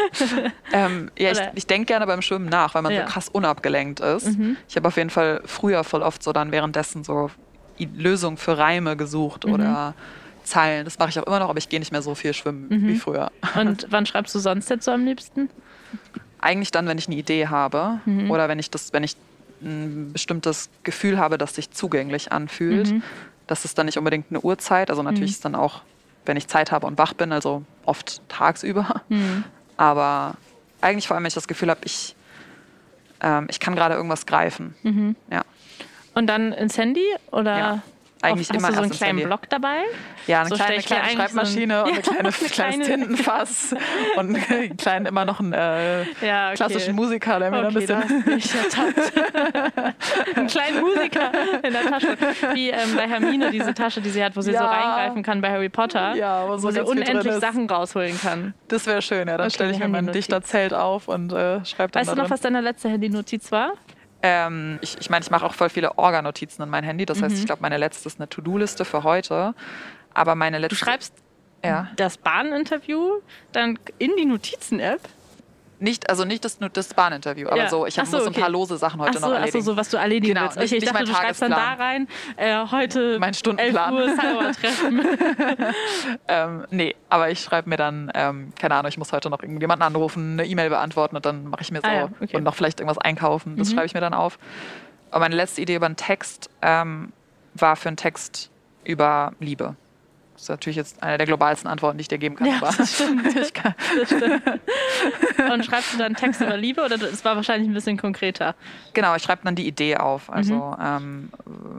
Speaker 1: ähm, ja, ich, ich denke gerne beim Schwimmen nach, weil man ja. so krass unabgelenkt ist. Mhm. Ich habe auf jeden Fall früher voll oft so dann währenddessen so Lösungen für Reime gesucht oder Zeilen. Das mache ich auch immer noch, aber ich gehe nicht mehr so viel schwimmen mhm. wie früher.
Speaker 2: Und wann schreibst du sonst jetzt so am liebsten?
Speaker 1: Eigentlich dann, wenn ich eine Idee habe mhm. oder wenn ich das, wenn ich ein bestimmtes Gefühl habe, das sich zugänglich anfühlt. Mhm. Das ist dann nicht unbedingt eine Uhrzeit. Also natürlich mhm. ist dann auch, wenn ich Zeit habe und wach bin, also oft tagsüber. Mhm. Aber eigentlich vor allem, wenn ich das Gefühl habe, ich, ähm, ich kann gerade irgendwas greifen. Mhm. Ja.
Speaker 2: Und dann ins Handy oder?
Speaker 1: Ja eigentlich
Speaker 2: Oft
Speaker 1: immer
Speaker 2: hast du so einen kleinen Block dabei?
Speaker 1: Ja, eine so kleine, kleine Schreibmaschine so ein, und ein kleine, ja, kleines Tintenfass und einen kleinen, immer noch einen äh, ja, okay. klassischen Musiker, der mir okay, dann ein bisschen...
Speaker 2: einen kleinen Musiker in der Tasche. Wie ähm, bei Hermine diese Tasche, die sie hat, wo sie ja. so reingreifen kann bei Harry Potter. Ja, wo, so wo sie unendlich Sachen rausholen kann.
Speaker 1: Das wäre schön, ja. Dann okay, stelle ich mir mein Dichterzelt auf und äh, schreibe dann
Speaker 2: Weißt du noch, was deine letzte Handy-Notiz war?
Speaker 1: Ähm, ich meine, ich, mein, ich mache auch voll viele Organotizen in mein Handy. Das mhm. heißt, ich glaube, meine letzte ist eine To-Do-Liste für heute. Aber meine letzte.
Speaker 2: Du schreibst ja. das Bahninterview dann in die Notizen-App?
Speaker 1: Nicht, also nicht das, das Bahninterview, aber ja. so, ich habe so, okay. ein paar lose Sachen heute
Speaker 2: so,
Speaker 1: noch erledigen.
Speaker 2: Achso, so, was du erledigen genau, willst. Okay, ich dachte, du schreibst dann da rein, äh, heute
Speaker 1: mein Stundenplan.
Speaker 2: 11 Uhr treffen
Speaker 1: ähm, nee, aber ich schreibe mir dann, ähm, keine Ahnung, ich muss heute noch jemanden anrufen, eine E-Mail beantworten und dann mache ich mir so ah, ja, okay. und noch vielleicht irgendwas einkaufen. Das mhm. schreibe ich mir dann auf. Aber meine letzte Idee über einen Text ähm, war für einen Text über Liebe. Das ist natürlich jetzt eine der globalsten Antworten, die ich dir geben kann.
Speaker 2: Ja, das stimmt. das stimmt. Und schreibst du dann Text über Liebe oder es war wahrscheinlich ein bisschen konkreter?
Speaker 1: Genau, ich schreibe dann die Idee auf. Also mhm.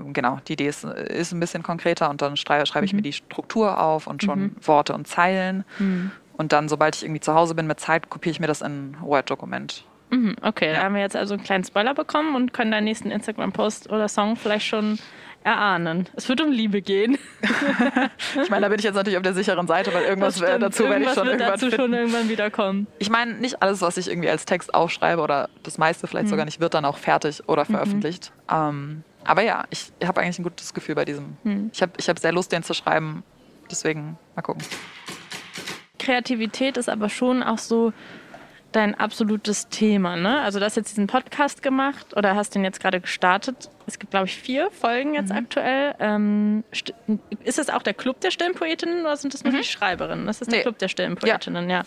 Speaker 1: ähm, genau, die Idee ist, ist ein bisschen konkreter und dann schreibe, schreibe ich mhm. mir die Struktur auf und schon mhm. Worte und Zeilen. Mhm. Und dann, sobald ich irgendwie zu Hause bin mit Zeit, kopiere ich mir das in ein Word-Dokument.
Speaker 2: Mhm, okay, ja. da haben wir jetzt also einen kleinen Spoiler bekommen und können deinen nächsten Instagram-Post oder Song vielleicht schon erahnen. Es wird um Liebe gehen.
Speaker 1: ich meine, da bin ich jetzt natürlich auf der sicheren Seite, weil irgendwas stimmt, dazu werde ich schon
Speaker 2: wird
Speaker 1: irgendwann
Speaker 2: dazu schon irgendwann wieder kommen.
Speaker 1: Ich meine, nicht alles, was ich irgendwie als Text aufschreibe oder das meiste vielleicht mhm. sogar nicht, wird dann auch fertig oder mhm. veröffentlicht. Mhm. Ähm, aber ja, ich habe eigentlich ein gutes Gefühl bei diesem. Mhm. Ich habe ich hab sehr Lust, den zu schreiben. Deswegen mal gucken.
Speaker 2: Kreativität ist aber schon auch so dein absolutes Thema, ne? Also du hast jetzt diesen Podcast gemacht oder hast den jetzt gerade gestartet. Es gibt, glaube ich, vier Folgen jetzt mhm. aktuell. Ähm, ist das auch der Club der Stillenpoetinnen oder sind das nur mhm. die Schreiberinnen? Das ist der nee. Club der Stillenpoetinnen, ja. ja.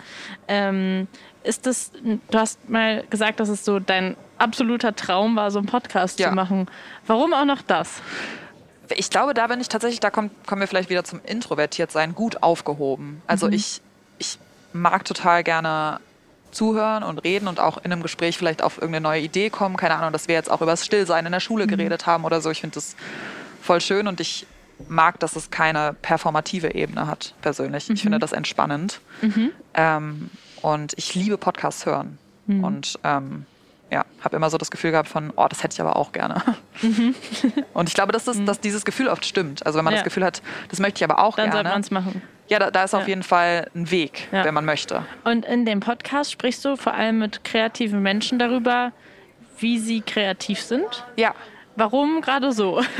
Speaker 2: Ähm, ist das, du hast mal gesagt, dass es so dein absoluter Traum war, so einen Podcast ja. zu machen. Warum auch noch das?
Speaker 1: Ich glaube, da bin ich tatsächlich, da kommen, kommen wir vielleicht wieder zum Introvertiertsein, gut aufgehoben. Also mhm. ich, ich mag total gerne zuhören und reden und auch in einem Gespräch vielleicht auf irgendeine neue Idee kommen. Keine Ahnung, dass wir jetzt auch über das Stillsein in der Schule mhm. geredet haben oder so. Ich finde das voll schön und ich mag, dass es keine performative Ebene hat, persönlich. Mhm. Ich finde das entspannend. Mhm. Ähm, Und ich liebe Podcasts hören. Mhm. Und ähm, ja, habe immer so das Gefühl gehabt von, oh, das hätte ich aber auch gerne. Mhm. und ich glaube, dass, das, mhm. dass dieses Gefühl oft stimmt. Also wenn man ja. das Gefühl hat, das möchte ich aber auch
Speaker 2: Dann
Speaker 1: gerne.
Speaker 2: Dann sollte man es machen.
Speaker 1: Ja, da, da ist ja. auf jeden Fall ein Weg, ja. wenn man möchte.
Speaker 2: Und in dem Podcast sprichst du vor allem mit kreativen Menschen darüber, wie sie kreativ sind?
Speaker 1: Ja.
Speaker 2: Warum gerade so?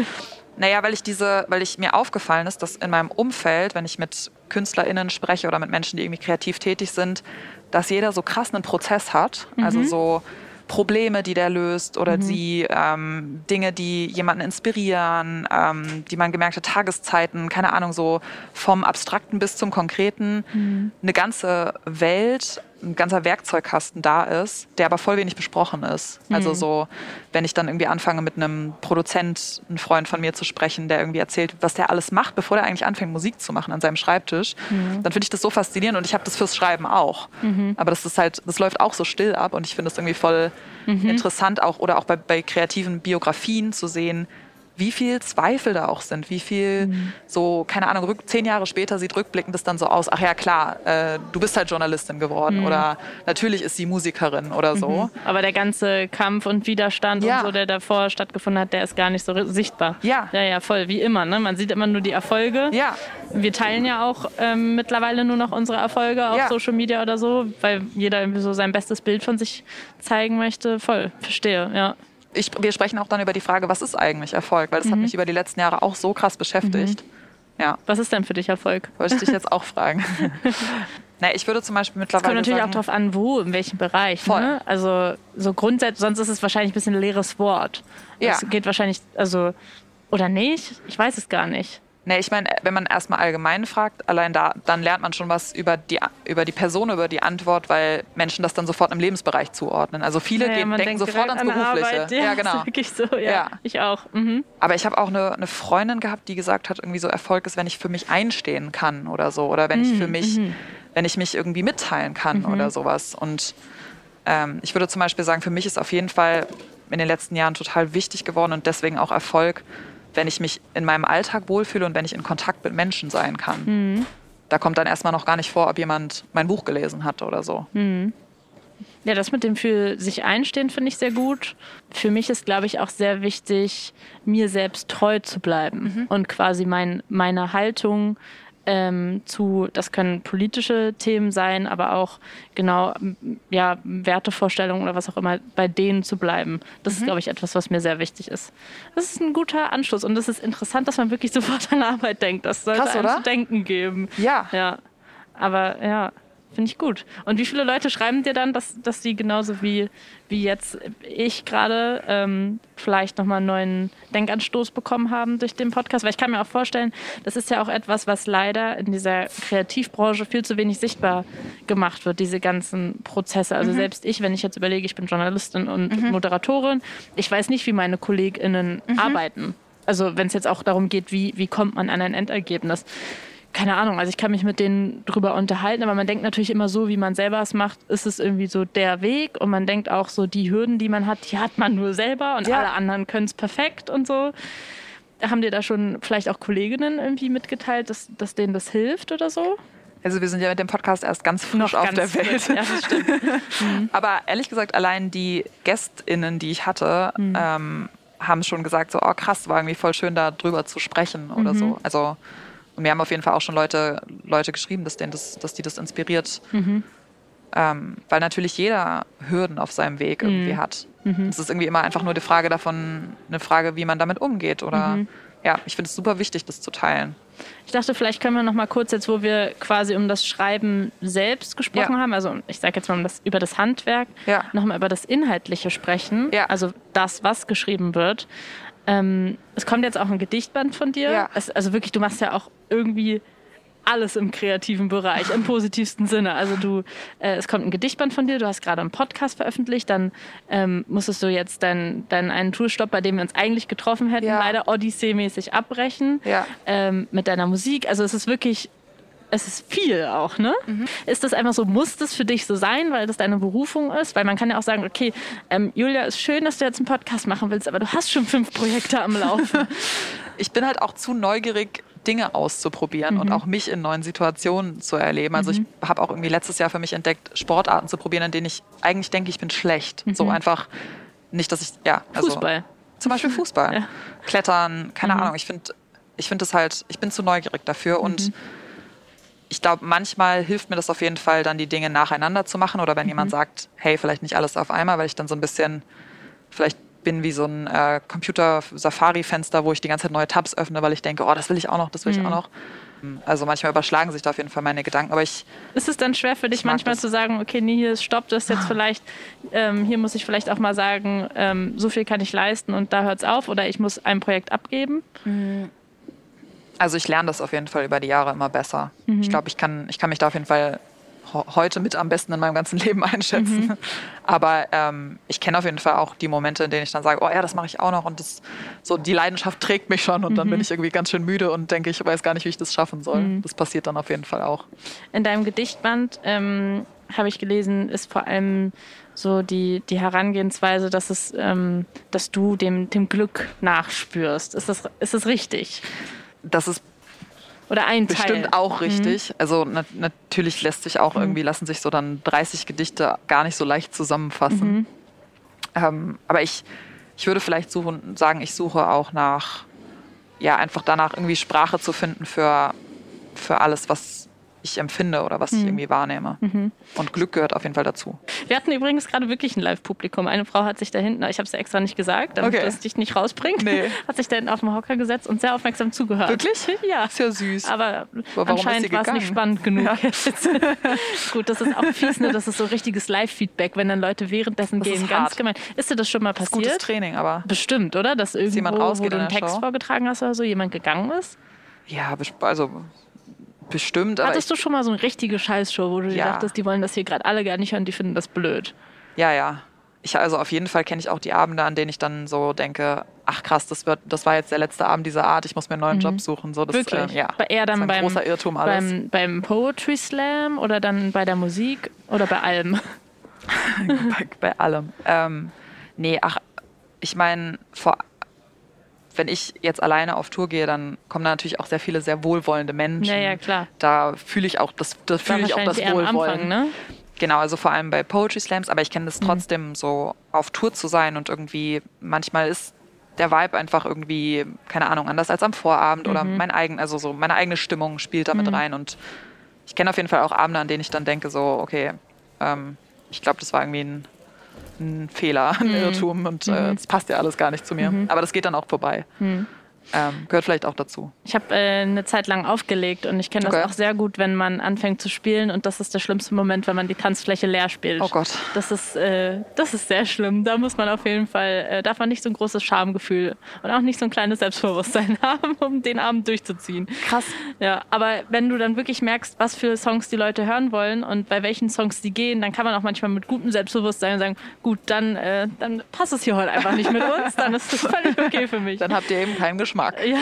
Speaker 1: Naja, weil ich diese, weil ich mir aufgefallen ist, dass in meinem Umfeld, wenn ich mit KünstlerInnen spreche oder mit Menschen, die irgendwie kreativ tätig sind, dass jeder so krass einen Prozess hat. Also mhm. Also so Probleme, die der löst oder mhm. die ähm, Dinge, die jemanden inspirieren, ähm, die man gemerkt hat, Tageszeiten, keine Ahnung, so vom Abstrakten bis zum Konkreten, mhm. eine ganze Welt ein ganzer Werkzeugkasten da ist, der aber voll wenig besprochen ist. Also mhm. Also so, wenn ich dann irgendwie anfange mit einem Produzent, einem Freund von mir zu sprechen, der irgendwie erzählt, was der alles macht, bevor der eigentlich anfängt, Musik zu machen an seinem Schreibtisch, mhm. dann finde ich das so faszinierend und ich habe das fürs Schreiben auch. Mhm. Aber das ist halt, das läuft auch so still ab und ich finde es irgendwie voll mhm. interessant auch oder auch bei, bei kreativen Biografien zu sehen, wie viel Zweifel da auch sind, wie viel mhm. so, keine Ahnung, rück, zehn Jahre später sieht rückblickend das dann so aus, ach ja klar, äh, du bist halt Journalistin geworden mhm. oder natürlich ist sie Musikerin oder so. Mhm.
Speaker 2: Aber der ganze Kampf und Widerstand ja. und so, der davor stattgefunden hat, der ist gar nicht so sichtbar.
Speaker 1: Ja.
Speaker 2: Ja, ja, voll, wie immer, ne? Man sieht immer nur die Erfolge.
Speaker 1: Ja.
Speaker 2: Wir teilen ja auch ähm, mittlerweile nur noch unsere Erfolge auf ja. Social Media oder so, weil jeder irgendwie so sein bestes Bild von sich zeigen möchte. Voll, verstehe, ja
Speaker 1: ich, wir sprechen auch dann über die Frage, was ist eigentlich Erfolg? Weil das mhm. hat mich über die letzten Jahre auch so krass beschäftigt. Mhm. Ja.
Speaker 2: Was ist denn für dich Erfolg?
Speaker 1: Wollte ich dich jetzt auch fragen. Na, ich würde zum Beispiel mittlerweile. Es kommt
Speaker 2: natürlich
Speaker 1: sagen,
Speaker 2: auch darauf an, wo, in welchem Bereich.
Speaker 1: Voll.
Speaker 2: Ne? Also so grundsätzlich, sonst ist es wahrscheinlich ein bisschen ein leeres Wort.
Speaker 1: Ja.
Speaker 2: Es geht wahrscheinlich, also, oder nicht? Ich weiß es gar nicht.
Speaker 1: Nee, ich meine, wenn man erstmal allgemein fragt, allein da, dann lernt man schon was über die, über die Person, über die Antwort, weil Menschen das dann sofort im Lebensbereich zuordnen. Also viele ja, gehen, denken sofort ans Berufliche.
Speaker 2: Arbeit, ja, ja, genau. Wirklich so, ja. ja. Ich auch. Mhm.
Speaker 1: Aber ich habe auch eine, eine, Freundin gehabt, die gesagt hat, irgendwie so Erfolg ist, wenn ich für mich einstehen kann oder so. Oder wenn mhm. ich für mich, mhm. wenn ich mich irgendwie mitteilen kann mhm. oder sowas. Und ähm, ich würde zum Beispiel sagen, für mich ist auf jeden Fall in den letzten Jahren total wichtig geworden und deswegen auch Erfolg, wenn ich mich in meinem Alltag wohlfühle und wenn ich in Kontakt mit Menschen sein kann. Mhm. Da kommt dann erstmal noch gar nicht vor, ob jemand mein Buch gelesen hat oder so.
Speaker 2: Mhm. Ja, das mit dem für sich einstehen finde ich sehr gut. Für mich ist, glaube ich, auch sehr wichtig, mir selbst treu zu bleiben mhm. und quasi mein, meine Haltung ähm, zu, das können politische Themen sein, aber auch genau ja, Wertevorstellungen oder was auch immer, bei denen zu bleiben. Das mhm. ist, glaube ich, etwas, was mir sehr wichtig ist. Das ist ein guter Anschluss und es ist interessant, dass man wirklich sofort an Arbeit denkt. Das sollte Krass, einem zu denken geben.
Speaker 1: Ja.
Speaker 2: Ja. Aber ja, Finde ich gut. Und wie viele Leute schreiben dir dann, dass, dass sie genauso wie, wie jetzt ich gerade ähm, vielleicht nochmal einen neuen Denkanstoß bekommen haben durch den Podcast? Weil ich kann mir auch vorstellen, das ist ja auch etwas, was leider in dieser Kreativbranche viel zu wenig sichtbar gemacht wird, diese ganzen Prozesse. Also mhm. selbst ich, wenn ich jetzt überlege, ich bin Journalistin und mhm. Moderatorin, ich weiß nicht, wie meine KollegInnen mhm. arbeiten. Also wenn es jetzt auch darum geht, wie, wie kommt man an ein Endergebnis keine Ahnung, also ich kann mich mit denen drüber unterhalten, aber man denkt natürlich immer so, wie man selber es macht, ist es irgendwie so der Weg und man denkt auch so, die Hürden, die man hat, die hat man nur selber und ja. alle anderen können es perfekt und so. Haben dir da schon vielleicht auch Kolleginnen irgendwie mitgeteilt, dass, dass denen das hilft oder so?
Speaker 1: Also wir sind ja mit dem Podcast erst ganz frisch Noch auf ganz der Welt.
Speaker 2: Ja, das stimmt.
Speaker 1: mhm. Aber ehrlich gesagt, allein die GästInnen, die ich hatte, mhm. ähm, haben schon gesagt, so, oh krass, war irgendwie voll schön, da drüber zu sprechen oder mhm. so. Also und mir haben auf jeden Fall auch schon Leute, Leute geschrieben, dass, denen das, dass die das inspiriert. Mhm. Ähm, weil natürlich jeder Hürden auf seinem Weg irgendwie mhm. hat. Mhm. Es ist irgendwie immer einfach nur die Frage davon, eine Frage, wie man damit umgeht. Oder mhm. ja, ich finde es super wichtig, das zu teilen.
Speaker 2: Ich dachte, vielleicht können wir noch mal kurz jetzt, wo wir quasi um das Schreiben selbst gesprochen ja. haben, also ich sage jetzt mal um das, über das Handwerk,
Speaker 1: ja.
Speaker 2: noch mal über das Inhaltliche sprechen,
Speaker 1: ja.
Speaker 2: also das, was geschrieben wird. Ähm, es kommt jetzt auch ein Gedichtband von dir.
Speaker 1: Ja.
Speaker 2: Es, also wirklich, du machst ja auch irgendwie alles im kreativen Bereich, im positivsten Sinne. Also du, äh, es kommt ein Gedichtband von dir, du hast gerade einen Podcast veröffentlicht, dann ähm, musstest du jetzt deinen dein einen Tourstopp, bei dem wir uns eigentlich getroffen hätten,
Speaker 1: ja.
Speaker 2: leider Odyssee-mäßig abbrechen.
Speaker 1: Ja.
Speaker 2: Ähm, mit deiner Musik. Also es ist wirklich es ist viel auch, ne? Mhm. Ist das einfach so, muss das für dich so sein, weil das deine Berufung ist? Weil man kann ja auch sagen, okay, ähm, Julia, ist schön, dass du jetzt einen Podcast machen willst, aber du hast schon fünf Projekte am Laufen.
Speaker 1: ich bin halt auch zu neugierig, Dinge auszuprobieren mhm. und auch mich in neuen Situationen zu erleben. Also mhm. ich habe auch irgendwie letztes Jahr für mich entdeckt, Sportarten zu probieren, in denen ich eigentlich denke, ich bin schlecht. Mhm. So einfach nicht, dass ich, ja.
Speaker 2: Also, Fußball.
Speaker 1: Zum Beispiel Fußball. Ja. Klettern, keine mhm. Ahnung. Ich finde ich finde es halt, ich bin zu neugierig dafür und mhm. Ich glaube, manchmal hilft mir das auf jeden Fall, dann die Dinge nacheinander zu machen oder wenn mhm. jemand sagt, hey, vielleicht nicht alles auf einmal, weil ich dann so ein bisschen, vielleicht bin wie so ein äh, Computer-Safari-Fenster, wo ich die ganze Zeit neue Tabs öffne, weil ich denke, oh, das will ich auch noch, das will mhm. ich auch noch. Also manchmal überschlagen sich da auf jeden Fall meine Gedanken, aber ich.
Speaker 2: Ist es dann schwer für dich manchmal zu sagen, okay, nee, hier stoppt das jetzt vielleicht, ähm, hier muss ich vielleicht auch mal sagen, ähm, so viel kann ich leisten und da hört es auf oder ich muss ein Projekt abgeben?
Speaker 1: Mhm. Also ich lerne das auf jeden Fall über die Jahre immer besser. Mhm. Ich glaube, ich kann, ich kann mich da auf jeden Fall heute mit am besten in meinem ganzen Leben einschätzen. Mhm. Aber ähm, ich kenne auf jeden Fall auch die Momente, in denen ich dann sage, oh ja, das mache ich auch noch und das, so die Leidenschaft trägt mich schon und mhm. dann bin mhm. ich irgendwie ganz schön müde und denke, ich weiß gar nicht, wie ich das schaffen soll. Mhm. Das passiert dann auf jeden Fall auch.
Speaker 2: In deinem Gedichtband ähm, habe ich gelesen, ist vor allem so die, die Herangehensweise, dass es, ähm, dass du dem, dem Glück nachspürst. Ist das, ist das richtig?
Speaker 1: Das ist
Speaker 2: oder ein
Speaker 1: Bestimmt
Speaker 2: Teil.
Speaker 1: auch mhm. richtig. Mhm. Also na natürlich lässt sich auch mhm. irgendwie, lassen sich so dann 30 Gedichte gar nicht so leicht zusammenfassen. Mhm. Ähm, aber ich, ich würde vielleicht suchen, sagen, ich suche auch nach, ja, einfach danach irgendwie Sprache zu finden für, für alles, was ich empfinde oder was mhm. ich irgendwie wahrnehme. Mhm. Und Glück gehört auf jeden Fall dazu.
Speaker 2: Wir hatten übrigens gerade wirklich ein Live-Publikum. Eine Frau hat sich da hinten, ich habe es ja extra nicht gesagt, damit okay. das dich nicht rausbringt, nee. hat sich da hinten auf dem Hocker gesetzt und sehr aufmerksam zugehört.
Speaker 1: Wirklich?
Speaker 2: Ja.
Speaker 1: Ist ja süß.
Speaker 2: Aber, Aber anscheinend war es nicht spannend genug. Ja. Gut, das ist auch fies, ne? das ist so richtiges Live-Feedback, wenn dann Leute währenddessen das gehen. Ganz gemein. Ist dir das schon mal passiert? Das ist
Speaker 1: gutes Training, aber.
Speaker 2: Bestimmt, oder? Dass irgendwo, jemand rausgeht wo du einen Text Show? vorgetragen hast oder so, jemand gegangen ist?
Speaker 1: Ja, also Bestimmt.
Speaker 2: Hattest du schon mal so eine richtige Scheißshow, wo du ja. dir dachtest, die wollen das hier gerade alle gar nicht hören, die finden das blöd?
Speaker 1: Ja, ja. Ich, also auf jeden Fall kenne ich auch die Abende, an denen ich dann so denke, ach krass, das, wird, das war jetzt der letzte Abend dieser Art, ich muss mir einen neuen mhm. Job suchen. So, das,
Speaker 2: Wirklich?
Speaker 1: Äh, ja.
Speaker 2: Eher dann
Speaker 1: das ist ein
Speaker 2: beim,
Speaker 1: großer Irrtum alles.
Speaker 2: Beim, beim Poetry Slam oder dann bei der Musik oder bei allem?
Speaker 1: bei, bei, allem. Ähm, nee, ach, ich meine, vor wenn ich jetzt alleine auf Tour gehe, dann kommen da natürlich auch sehr viele sehr wohlwollende Menschen.
Speaker 2: Ja, ja, klar.
Speaker 1: Da fühle ich auch das, da fühle ich auch das Wohlwollen. Anfang, ne? Genau, also vor allem bei Poetry Slams, aber ich kenne das mhm. trotzdem mhm. so auf Tour zu sein und irgendwie manchmal ist der Vibe einfach irgendwie, keine Ahnung, anders als am Vorabend mhm. oder mein eigen, also so meine eigene Stimmung spielt damit mhm. rein und ich kenne auf jeden Fall auch Abende, an denen ich dann denke, so, okay, ähm, ich glaube, das war irgendwie ein ein Fehler, ein mhm. Irrtum und äh, mhm. das passt ja alles gar nicht zu mir. Mhm. Aber das geht dann auch vorbei. Ähm, gehört vielleicht auch dazu.
Speaker 2: Ich habe äh, eine Zeit lang aufgelegt und ich kenne das okay. auch sehr gut, wenn man anfängt zu spielen und das ist der schlimmste Moment, wenn man die Tanzfläche leer spielt.
Speaker 1: Oh Gott.
Speaker 2: Das ist, äh, das ist sehr schlimm. Da muss man auf jeden Fall, äh, darf man nicht so ein großes Schamgefühl und auch nicht so ein kleines Selbstbewusstsein haben, um den Abend durchzuziehen.
Speaker 1: Krass.
Speaker 2: Ja, aber wenn du dann wirklich merkst, was für Songs die Leute hören wollen und bei welchen Songs die gehen, dann kann man auch manchmal mit gutem Selbstbewusstsein sagen, gut, dann, äh, dann passt es hier heute einfach nicht mit uns, dann ist das völlig okay für mich.
Speaker 1: Dann habt ihr eben keinen Geschmack. Geschmack.
Speaker 2: Ja,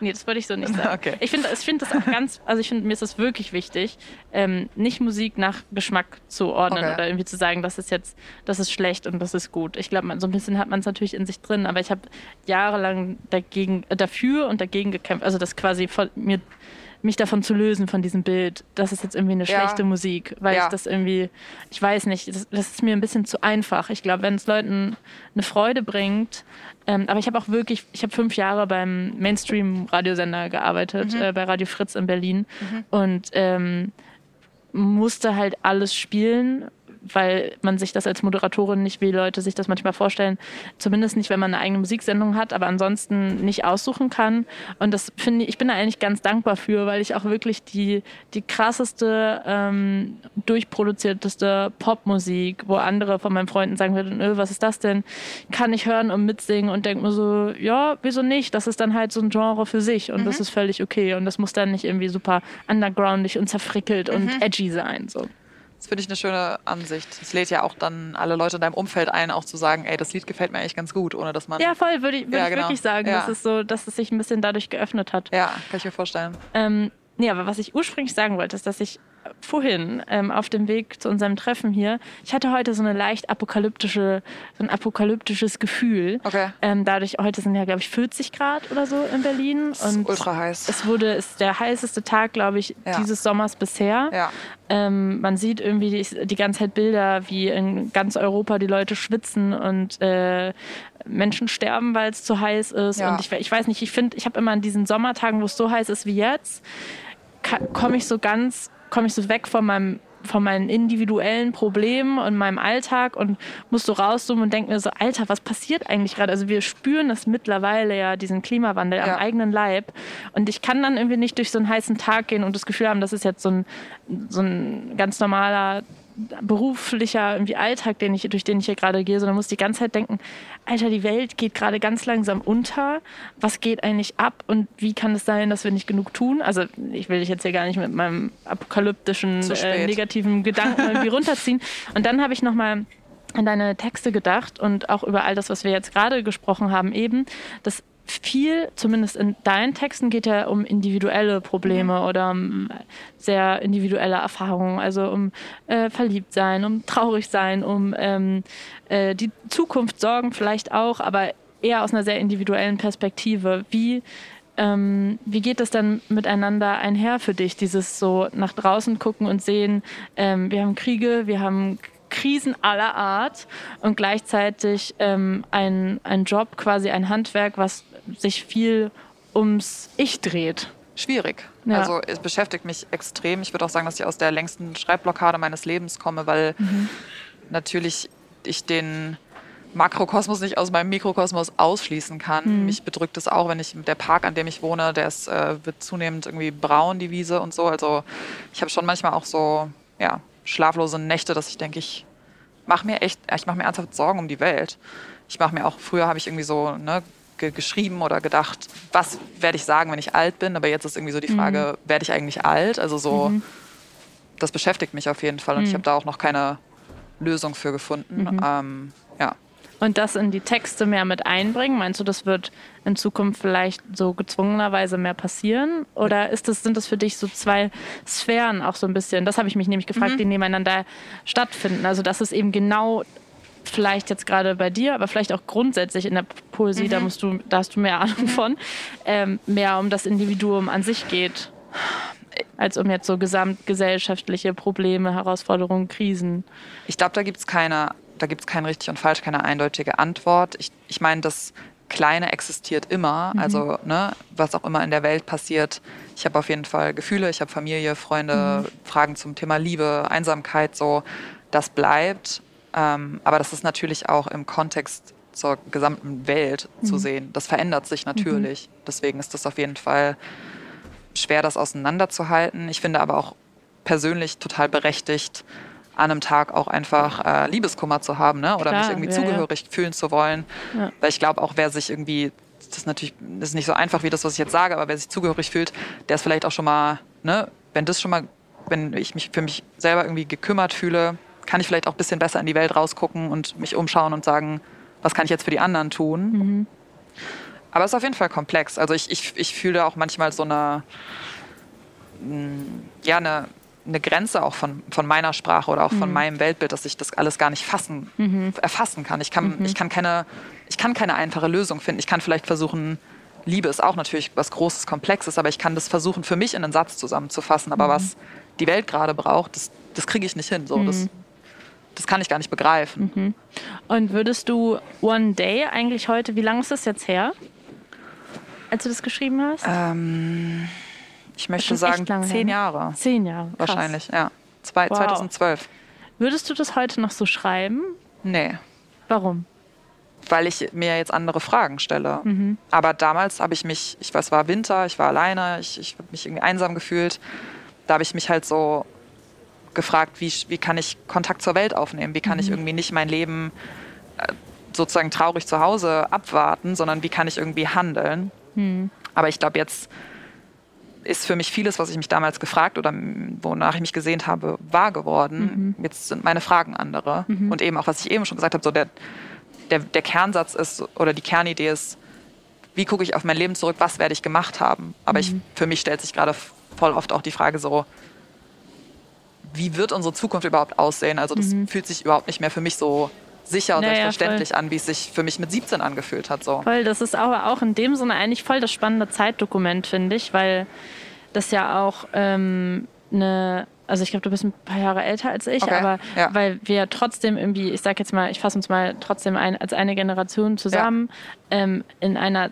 Speaker 2: nee, das wollte ich so nicht sagen. Okay. Ich finde ich find das auch ganz, also ich finde, mir ist das wirklich wichtig, ähm, nicht Musik nach Geschmack zu ordnen okay. oder irgendwie zu sagen, das ist jetzt, das ist schlecht und das ist gut. Ich glaube, so ein bisschen hat man es natürlich in sich drin, aber ich habe jahrelang dagegen, äh, dafür und dagegen gekämpft, also das quasi von mir mich davon zu lösen, von diesem Bild, das ist jetzt irgendwie eine schlechte ja. Musik, weil ja. ich das irgendwie, ich weiß nicht, das, das, ist mir ein bisschen zu einfach. Ich glaube, wenn es Leuten eine Freude bringt, ähm, aber ich habe auch wirklich, ich habe fünf Jahre beim Mainstream-Radiosender gearbeitet, mhm. äh, bei Radio Fritz in Berlin mhm. und ähm, musste halt alles spielen weil man sich das als Moderatorin nicht, wie Leute sich das manchmal vorstellen, zumindest nicht, wenn man eine eigene Musiksendung hat, aber ansonsten nicht aussuchen kann. Und das finde ich, ich bin da eigentlich ganz dankbar für, weil ich auch wirklich die, die krasseste, ähm, durchproduzierteste Popmusik, wo andere von meinen Freunden sagen würden, öh, was ist das denn? Kann ich hören und mitsingen und denke mir so, ja, wieso nicht? Das ist dann halt so ein Genre für sich und mhm. das ist völlig okay. Und das muss dann nicht irgendwie super undergroundig und zerfrickelt mhm. und edgy sein. So.
Speaker 1: Das finde ich eine schöne Ansicht. Es lädt ja auch dann alle Leute in deinem Umfeld ein, auch zu sagen, ey, das Lied gefällt mir eigentlich ganz gut, ohne dass man.
Speaker 2: Ja, voll, würde ich, würd ja, ich genau. wirklich sagen, ja. dass es so, dass es sich ein bisschen dadurch geöffnet hat.
Speaker 1: Ja, kann ich mir vorstellen.
Speaker 2: Ähm, nee, aber was ich ursprünglich sagen wollte, ist, dass ich vorhin ähm, auf dem Weg zu unserem Treffen hier, ich hatte heute so eine leicht apokalyptische, so ein apokalyptisches Gefühl.
Speaker 1: Okay.
Speaker 2: Ähm, dadurch, heute sind ja, glaube ich, 40 Grad oder so in Berlin.
Speaker 1: Das ist ultra heiß.
Speaker 2: Es wurde, ist der heißeste Tag, glaube ich,
Speaker 1: Ja.
Speaker 2: dieses Sommers bisher.
Speaker 1: Ja.
Speaker 2: Ähm, man sieht irgendwie die, die ganze Zeit Bilder, wie in ganz Europa die Leute schwitzen und äh, Menschen sterben, weil es zu heiß ist.
Speaker 1: Ja.
Speaker 2: Und ich, ich weiß nicht, ich finde, ich habe immer an diesen Sommertagen, wo es so heiß ist wie jetzt, komme ich so ganz, komme ich so weg von meinem von meinen individuellen Problemen und meinem Alltag und muss so rauszoomen und denke mir so, Alter, was passiert eigentlich gerade? Also wir spüren das mittlerweile ja, diesen Klimawandel
Speaker 1: Ja.
Speaker 2: am eigenen Leib. Und ich kann dann irgendwie nicht durch so einen heißen Tag gehen und das Gefühl haben, das ist jetzt so ein, so ein ganz normaler beruflicher irgendwie Alltag, den ich, durch den ich hier gerade gehe, sondern muss die ganze Zeit denken, Alter, die Welt geht gerade ganz langsam unter. Was geht eigentlich ab und wie kann es sein, dass wir nicht genug tun? Also ich will dich jetzt hier gar nicht mit meinem apokalyptischen, äh, negativen Gedanken irgendwie runterziehen. Und dann habe ich nochmal an deine Texte gedacht und auch über all das, was wir jetzt gerade gesprochen haben, eben, dass viel, zumindest in deinen Texten, geht ja um individuelle Probleme oder um sehr individuelle Erfahrungen, also um äh, verliebt sein, um traurig sein, um ähm, äh, die Zukunft sorgen vielleicht auch, aber eher aus einer sehr individuellen Perspektive. Wie ähm, wie geht das dann miteinander einher für dich, dieses so nach draußen gucken und sehen, ähm, wir haben Kriege, wir haben Krisen aller Art und gleichzeitig ähm, ein, ein Job, quasi ein Handwerk, was sich viel ums Ich dreht.
Speaker 1: Schwierig.
Speaker 2: Ja.
Speaker 1: Also es beschäftigt mich extrem. Ich würde auch sagen, dass ich aus der längsten Schreibblockade meines Lebens komme, weil natürlich ich den Makrokosmos nicht aus meinem Mikrokosmos ausschließen kann. Mich bedrückt es auch, wenn ich der Park, an dem ich wohne, der ist, äh, wird zunehmend irgendwie braun, die Wiese und so. Also ich habe schon manchmal auch so ja, schlaflose Nächte, dass ich denke, ich mache mir echt, ich mache mir ernsthaft Sorgen um die Welt. Ich mache mir auch, früher habe ich irgendwie so ne, ge geschrieben oder gedacht, was werde ich sagen, wenn ich alt bin? Aber jetzt ist irgendwie so die Frage, werde ich eigentlich alt? Also so, das beschäftigt mich auf jeden Fall und ich habe da auch noch keine Lösung für gefunden. Ähm, ja.
Speaker 2: Und das in die Texte mehr mit einbringen, meinst du, das wird in Zukunft vielleicht so gezwungenerweise mehr passieren? Oder ist das, sind das für dich so zwei Sphären auch so ein bisschen? Das habe ich mich nämlich gefragt, die nebeneinander stattfinden. Also, dass es eben genau vielleicht jetzt gerade bei dir, aber vielleicht auch grundsätzlich in der Poesie, da musst du, da hast du mehr Ahnung von, ähm, mehr um das Individuum an sich geht, als um jetzt so gesamtgesellschaftliche Probleme, Herausforderungen, Krisen.
Speaker 1: Ich glaube, da gibt es keine, da gibt's kein richtig und falsch, keine eindeutige Antwort. Ich, ich meine, das Kleine existiert immer, also ne, was auch immer in der Welt passiert. Ich habe auf jeden Fall Gefühle, ich habe Familie, Freunde, Fragen zum Thema Liebe, Einsamkeit, so, das bleibt. Ähm, aber das ist natürlich auch im Kontext zur gesamten Welt zu sehen. Das verändert sich natürlich. Deswegen ist das auf jeden Fall schwer, das auseinanderzuhalten. Ich finde aber auch persönlich total berechtigt, an einem Tag auch einfach äh, Liebeskummer zu haben ne? oder
Speaker 2: Klar,
Speaker 1: mich irgendwie
Speaker 2: ja, ja.
Speaker 1: zugehörig fühlen zu wollen.
Speaker 2: Ja.
Speaker 1: Weil ich glaube auch, wer sich irgendwie, das ist natürlich das ist nicht so einfach wie das, was ich jetzt sage, aber wer sich zugehörig fühlt, der ist vielleicht auch schon mal, ne, wenn das schon mal, wenn ich mich für mich selber irgendwie gekümmert fühle, kann ich vielleicht auch ein bisschen besser in die Welt rausgucken und mich umschauen und sagen, was kann ich jetzt für die anderen tun.
Speaker 2: Mhm.
Speaker 1: Aber es ist auf jeden Fall komplex. Also ich, ich, ich fühle auch manchmal so eine, mh, ja, eine, eine Grenze auch von, von meiner Sprache oder auch von
Speaker 2: Mhm.
Speaker 1: meinem Weltbild, dass ich das alles gar nicht fassen, erfassen kann. Ich kann,
Speaker 2: Mhm.
Speaker 1: ich, kann keine, ich kann keine einfache Lösung finden. Ich kann vielleicht versuchen, Liebe ist auch natürlich was Großes, Komplexes, aber ich kann das versuchen, für mich in einen Satz zusammenzufassen. Aber was die Welt gerade braucht, das, das kriege ich nicht hin. So, das, das kann ich gar nicht begreifen.
Speaker 2: Und würdest du One Day eigentlich heute, wie lange ist das jetzt her, als du das geschrieben hast?
Speaker 1: Ähm, ich möchte sagen, zehn
Speaker 2: her,
Speaker 1: Jahre.
Speaker 2: Zehn Jahre. Krass.
Speaker 1: Wahrscheinlich, ja. Zwei,
Speaker 2: Wow.
Speaker 1: 2012.
Speaker 2: Würdest du das heute noch so schreiben?
Speaker 1: Nee,
Speaker 2: Warum?
Speaker 1: weil ich mir jetzt andere Fragen stelle.
Speaker 2: Mhm.
Speaker 1: Aber damals habe ich mich, ich weiß, es war Winter, ich war alleine, ich, ich habe mich irgendwie einsam gefühlt. Da habe ich mich halt so gefragt, wie, wie kann ich Kontakt zur Welt aufnehmen? Wie kann
Speaker 2: Mhm.
Speaker 1: ich irgendwie nicht mein Leben äh, sozusagen traurig zu Hause abwarten, sondern wie kann ich irgendwie handeln?
Speaker 2: Mhm.
Speaker 1: Aber ich glaube, jetzt ist für mich vieles, was ich mich damals gefragt oder wonach ich mich gesehnt habe, wahr geworden.
Speaker 2: Mhm.
Speaker 1: Jetzt sind meine Fragen andere. Und eben auch, was ich eben schon gesagt habe, so der, der, der Kernsatz ist oder die Kernidee ist, wie gucke ich auf mein Leben zurück, was werde ich gemacht haben? Aber ich,
Speaker 2: Mhm.
Speaker 1: für mich stellt sich gerade voll oft auch die Frage so, wie wird unsere Zukunft überhaupt aussehen? Also das mhm. fühlt sich überhaupt nicht mehr für mich so sicher und naja, selbstverständlich voll. an, wie es sich für mich mit 17 angefühlt hat. So.
Speaker 2: Voll, das ist aber auch in dem Sinne eigentlich voll das spannende Zeitdokument, finde ich, weil das ja auch ähm, eine also ich glaube, du bist ein paar Jahre älter als ich, okay, aber ja. weil wir trotzdem irgendwie, ich sage jetzt mal, ich fasse uns mal trotzdem ein, als eine Generation zusammen ja. ähm, in einer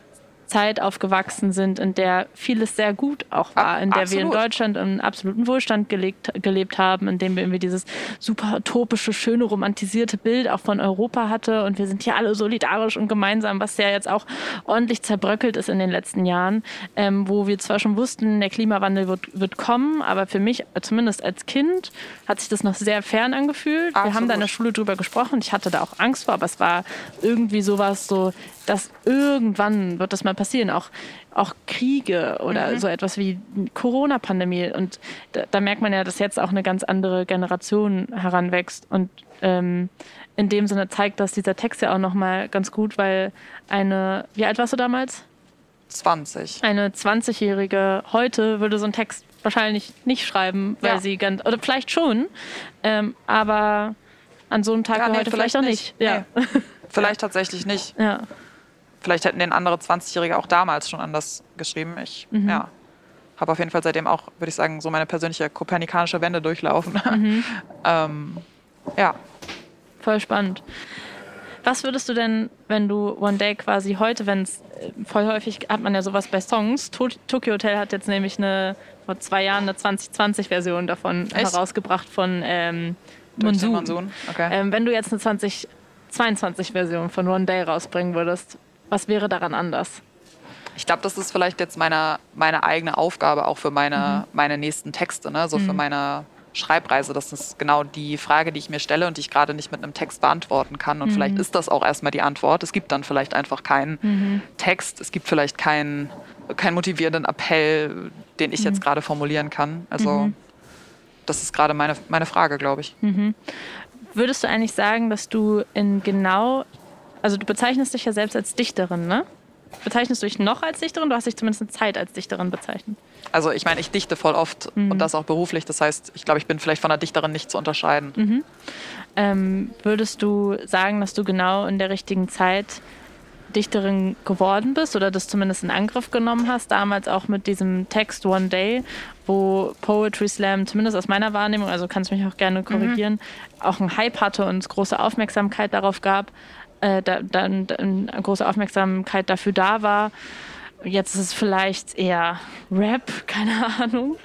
Speaker 2: Zeit aufgewachsen sind, in der vieles sehr gut auch war, in der Absolut. wir in Deutschland einen absoluten Wohlstand gelegt, gelebt haben, in dem wir irgendwie dieses super utopische, schöne, romantisierte Bild auch von Europa hatte und wir sind hier alle solidarisch und gemeinsam, was ja jetzt auch ordentlich zerbröckelt ist in den letzten Jahren, ähm, wo wir zwar schon wussten, der Klimawandel wird, wird kommen, aber für mich, zumindest als Kind, hat sich das noch sehr fern angefühlt. Absolut. Wir haben da in der Schule drüber gesprochen, ich hatte da auch Angst vor, aber es war irgendwie sowas so, dass irgendwann wird das mal passieren, auch, auch Kriege oder mhm. so etwas wie Corona-Pandemie. Und da, da, merkt man ja, dass jetzt auch eine ganz andere Generation heranwächst. Und ähm, in dem Sinne zeigt das dieser Text ja auch nochmal ganz gut, weil eine, wie alt warst du damals?
Speaker 1: 20.
Speaker 2: Eine 20-Jährige heute würde so einen Text wahrscheinlich nicht schreiben, weil ja. sie ganz, oder vielleicht schon, ähm, aber an so einem Tag ja, nee, heute vielleicht, vielleicht auch nicht. nicht. Ja.
Speaker 1: Nee. Vielleicht tatsächlich nicht. Ja. Vielleicht hätten den andere 20-Jährige auch damals schon anders geschrieben. Ich mhm. ja, habe auf jeden Fall seitdem auch, würde ich sagen, so meine persönliche kopernikanische Wende durchlaufen. Mhm. ähm, ja.
Speaker 2: Voll spannend. Was würdest du denn, wenn du One Day quasi heute, wenn es äh, voll häufig hat man ja sowas bei Songs. Tokyo Hotel hat jetzt nämlich eine vor zwei Jahren eine 2020-Version davon Echt? herausgebracht von ähm, Monsoon. Monsoon. Okay. Ähm, wenn du jetzt eine 2022-Version von One Day rausbringen würdest, was wäre daran anders?
Speaker 1: Ich glaube, das ist vielleicht jetzt meine, meine eigene Aufgabe auch für meine, mhm. meine nächsten Texte, ne? so mhm. für meine Schreibreise. Das ist genau die Frage, die ich mir stelle und die ich gerade nicht mit einem Text beantworten kann. Und mhm. vielleicht ist das auch erstmal die Antwort. Es gibt dann vielleicht einfach keinen mhm. Text, es gibt vielleicht keinen, keinen motivierenden Appell, den ich jetzt mhm. gerade formulieren kann. Also mhm. das ist gerade meine, meine Frage, glaube ich.
Speaker 2: Würdest du eigentlich sagen, dass du in genau also du bezeichnest dich ja selbst als Dichterin, ne? Bezeichnest du dich noch als Dichterin? Du hast dich zumindest eine Zeit als Dichterin bezeichnet.
Speaker 1: Also ich meine, ich dichte voll oft mhm. und das auch beruflich. Das heißt, ich glaube, ich bin vielleicht von einer Dichterin nicht zu unterscheiden. Mhm.
Speaker 2: Ähm, würdest du sagen, dass du genau in der richtigen Zeit Dichterin geworden bist oder das zumindest in Angriff genommen hast, damals auch mit diesem Text One Day, wo Poetry Slam, zumindest aus meiner Wahrnehmung, also kannst du mich auch gerne korrigieren, mhm. auch einen Hype hatte und große Aufmerksamkeit darauf gab äh, da, dann eine große Aufmerksamkeit dafür da war. Jetzt ist es vielleicht eher Rap, keine Ahnung,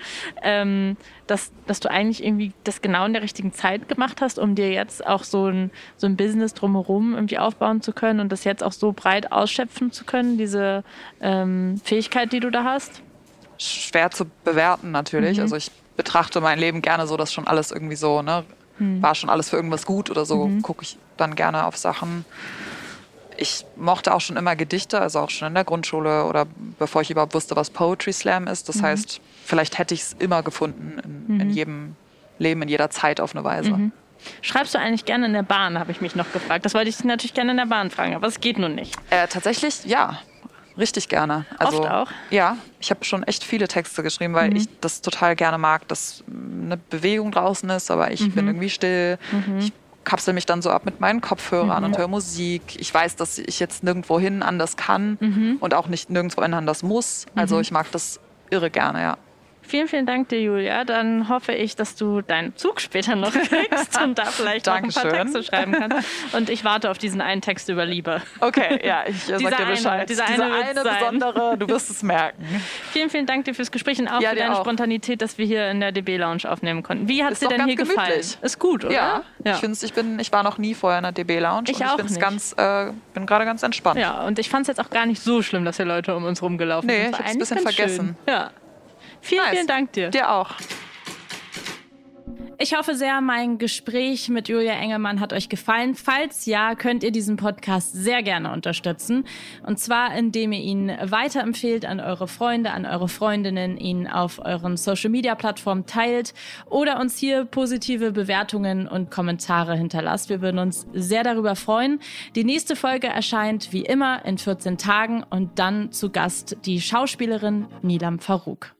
Speaker 2: ähm, dass, dass du eigentlich irgendwie das genau in der richtigen Zeit gemacht hast, um dir jetzt auch so ein, so ein Business drumherum irgendwie aufbauen zu können und das jetzt auch so breit ausschöpfen zu können, diese ähm, Fähigkeit, die du da hast?
Speaker 1: Schwer zu bewerten natürlich. Mhm. Also ich betrachte mein Leben gerne so, dass schon alles irgendwie so ne, hm. war schon alles für irgendwas gut oder so, mhm. gucke ich dann gerne auf Sachen. Ich mochte auch schon immer Gedichte, also auch schon in der Grundschule oder bevor ich überhaupt wusste, was Poetry Slam ist. Das mhm. heißt, vielleicht hätte ich es immer gefunden in, mhm. in, jedem Leben, in jeder Zeit auf eine Weise. Mhm.
Speaker 2: Schreibst du eigentlich gerne in der Bahn, habe ich mich noch gefragt. Das wollte ich natürlich gerne in der Bahn fragen, aber es geht nun nicht.
Speaker 1: Äh, tatsächlich, ja. Richtig gerne.
Speaker 2: Also, Oft auch?
Speaker 1: Ja, ich habe schon echt viele Texte geschrieben, weil mhm. ich das total gerne mag, dass eine Bewegung draußen ist, aber ich mhm. bin irgendwie still. Mhm. Ich kapsel mich dann so ab mit meinen Kopfhörern mhm. und höre Musik. Ich weiß, dass ich jetzt nirgendwo hin anders kann mhm. und auch nicht nirgendwo anders muss. Also mhm. ich mag das irre gerne, ja.
Speaker 2: Vielen, vielen Dank dir, Julia. Dann hoffe ich, dass du deinen Zug später noch kriegst und da vielleicht noch ein paar Texte schreiben kannst. Und ich warte auf diesen einen Text über Liebe.
Speaker 1: Okay, ja, ich äh, sag dir Bescheid. Eine,
Speaker 2: dieser eine,
Speaker 1: eine besondere, du wirst es merken.
Speaker 2: Vielen, vielen Dank dir fürs Gespräch und auch ja, für deine auch. Spontanität, dass wir hier in der DB Lounge aufnehmen konnten. Wie hat es dir denn hier gemütlich. gefallen?
Speaker 1: Ist gut, oder? Ja, ja. ich ich bin, ich war noch nie vorher in der DB Lounge
Speaker 2: ich und auch ich
Speaker 1: ganz, äh, bin gerade ganz entspannt.
Speaker 2: Ja, und ich fand es jetzt auch gar nicht so schlimm, dass hier Leute um uns rumgelaufen
Speaker 1: nee, sind. Nee, ich habe ein bisschen vergessen.
Speaker 2: Schön. Ja. Vielen, nice. vielen Dank dir.
Speaker 1: Dir auch.
Speaker 2: Ich hoffe sehr, mein Gespräch mit Julia Engelmann hat euch gefallen. Falls ja, könnt ihr diesen Podcast sehr gerne unterstützen. Und zwar, indem ihr ihn weiterempfehlt an eure Freunde, an eure Freundinnen, ihn auf euren Social-Media-Plattformen teilt oder uns hier positive Bewertungen und Kommentare hinterlasst. Wir würden uns sehr darüber freuen. Die nächste Folge erscheint wie immer in 14 Tagen und dann zu Gast die Schauspielerin Nilam Farouk.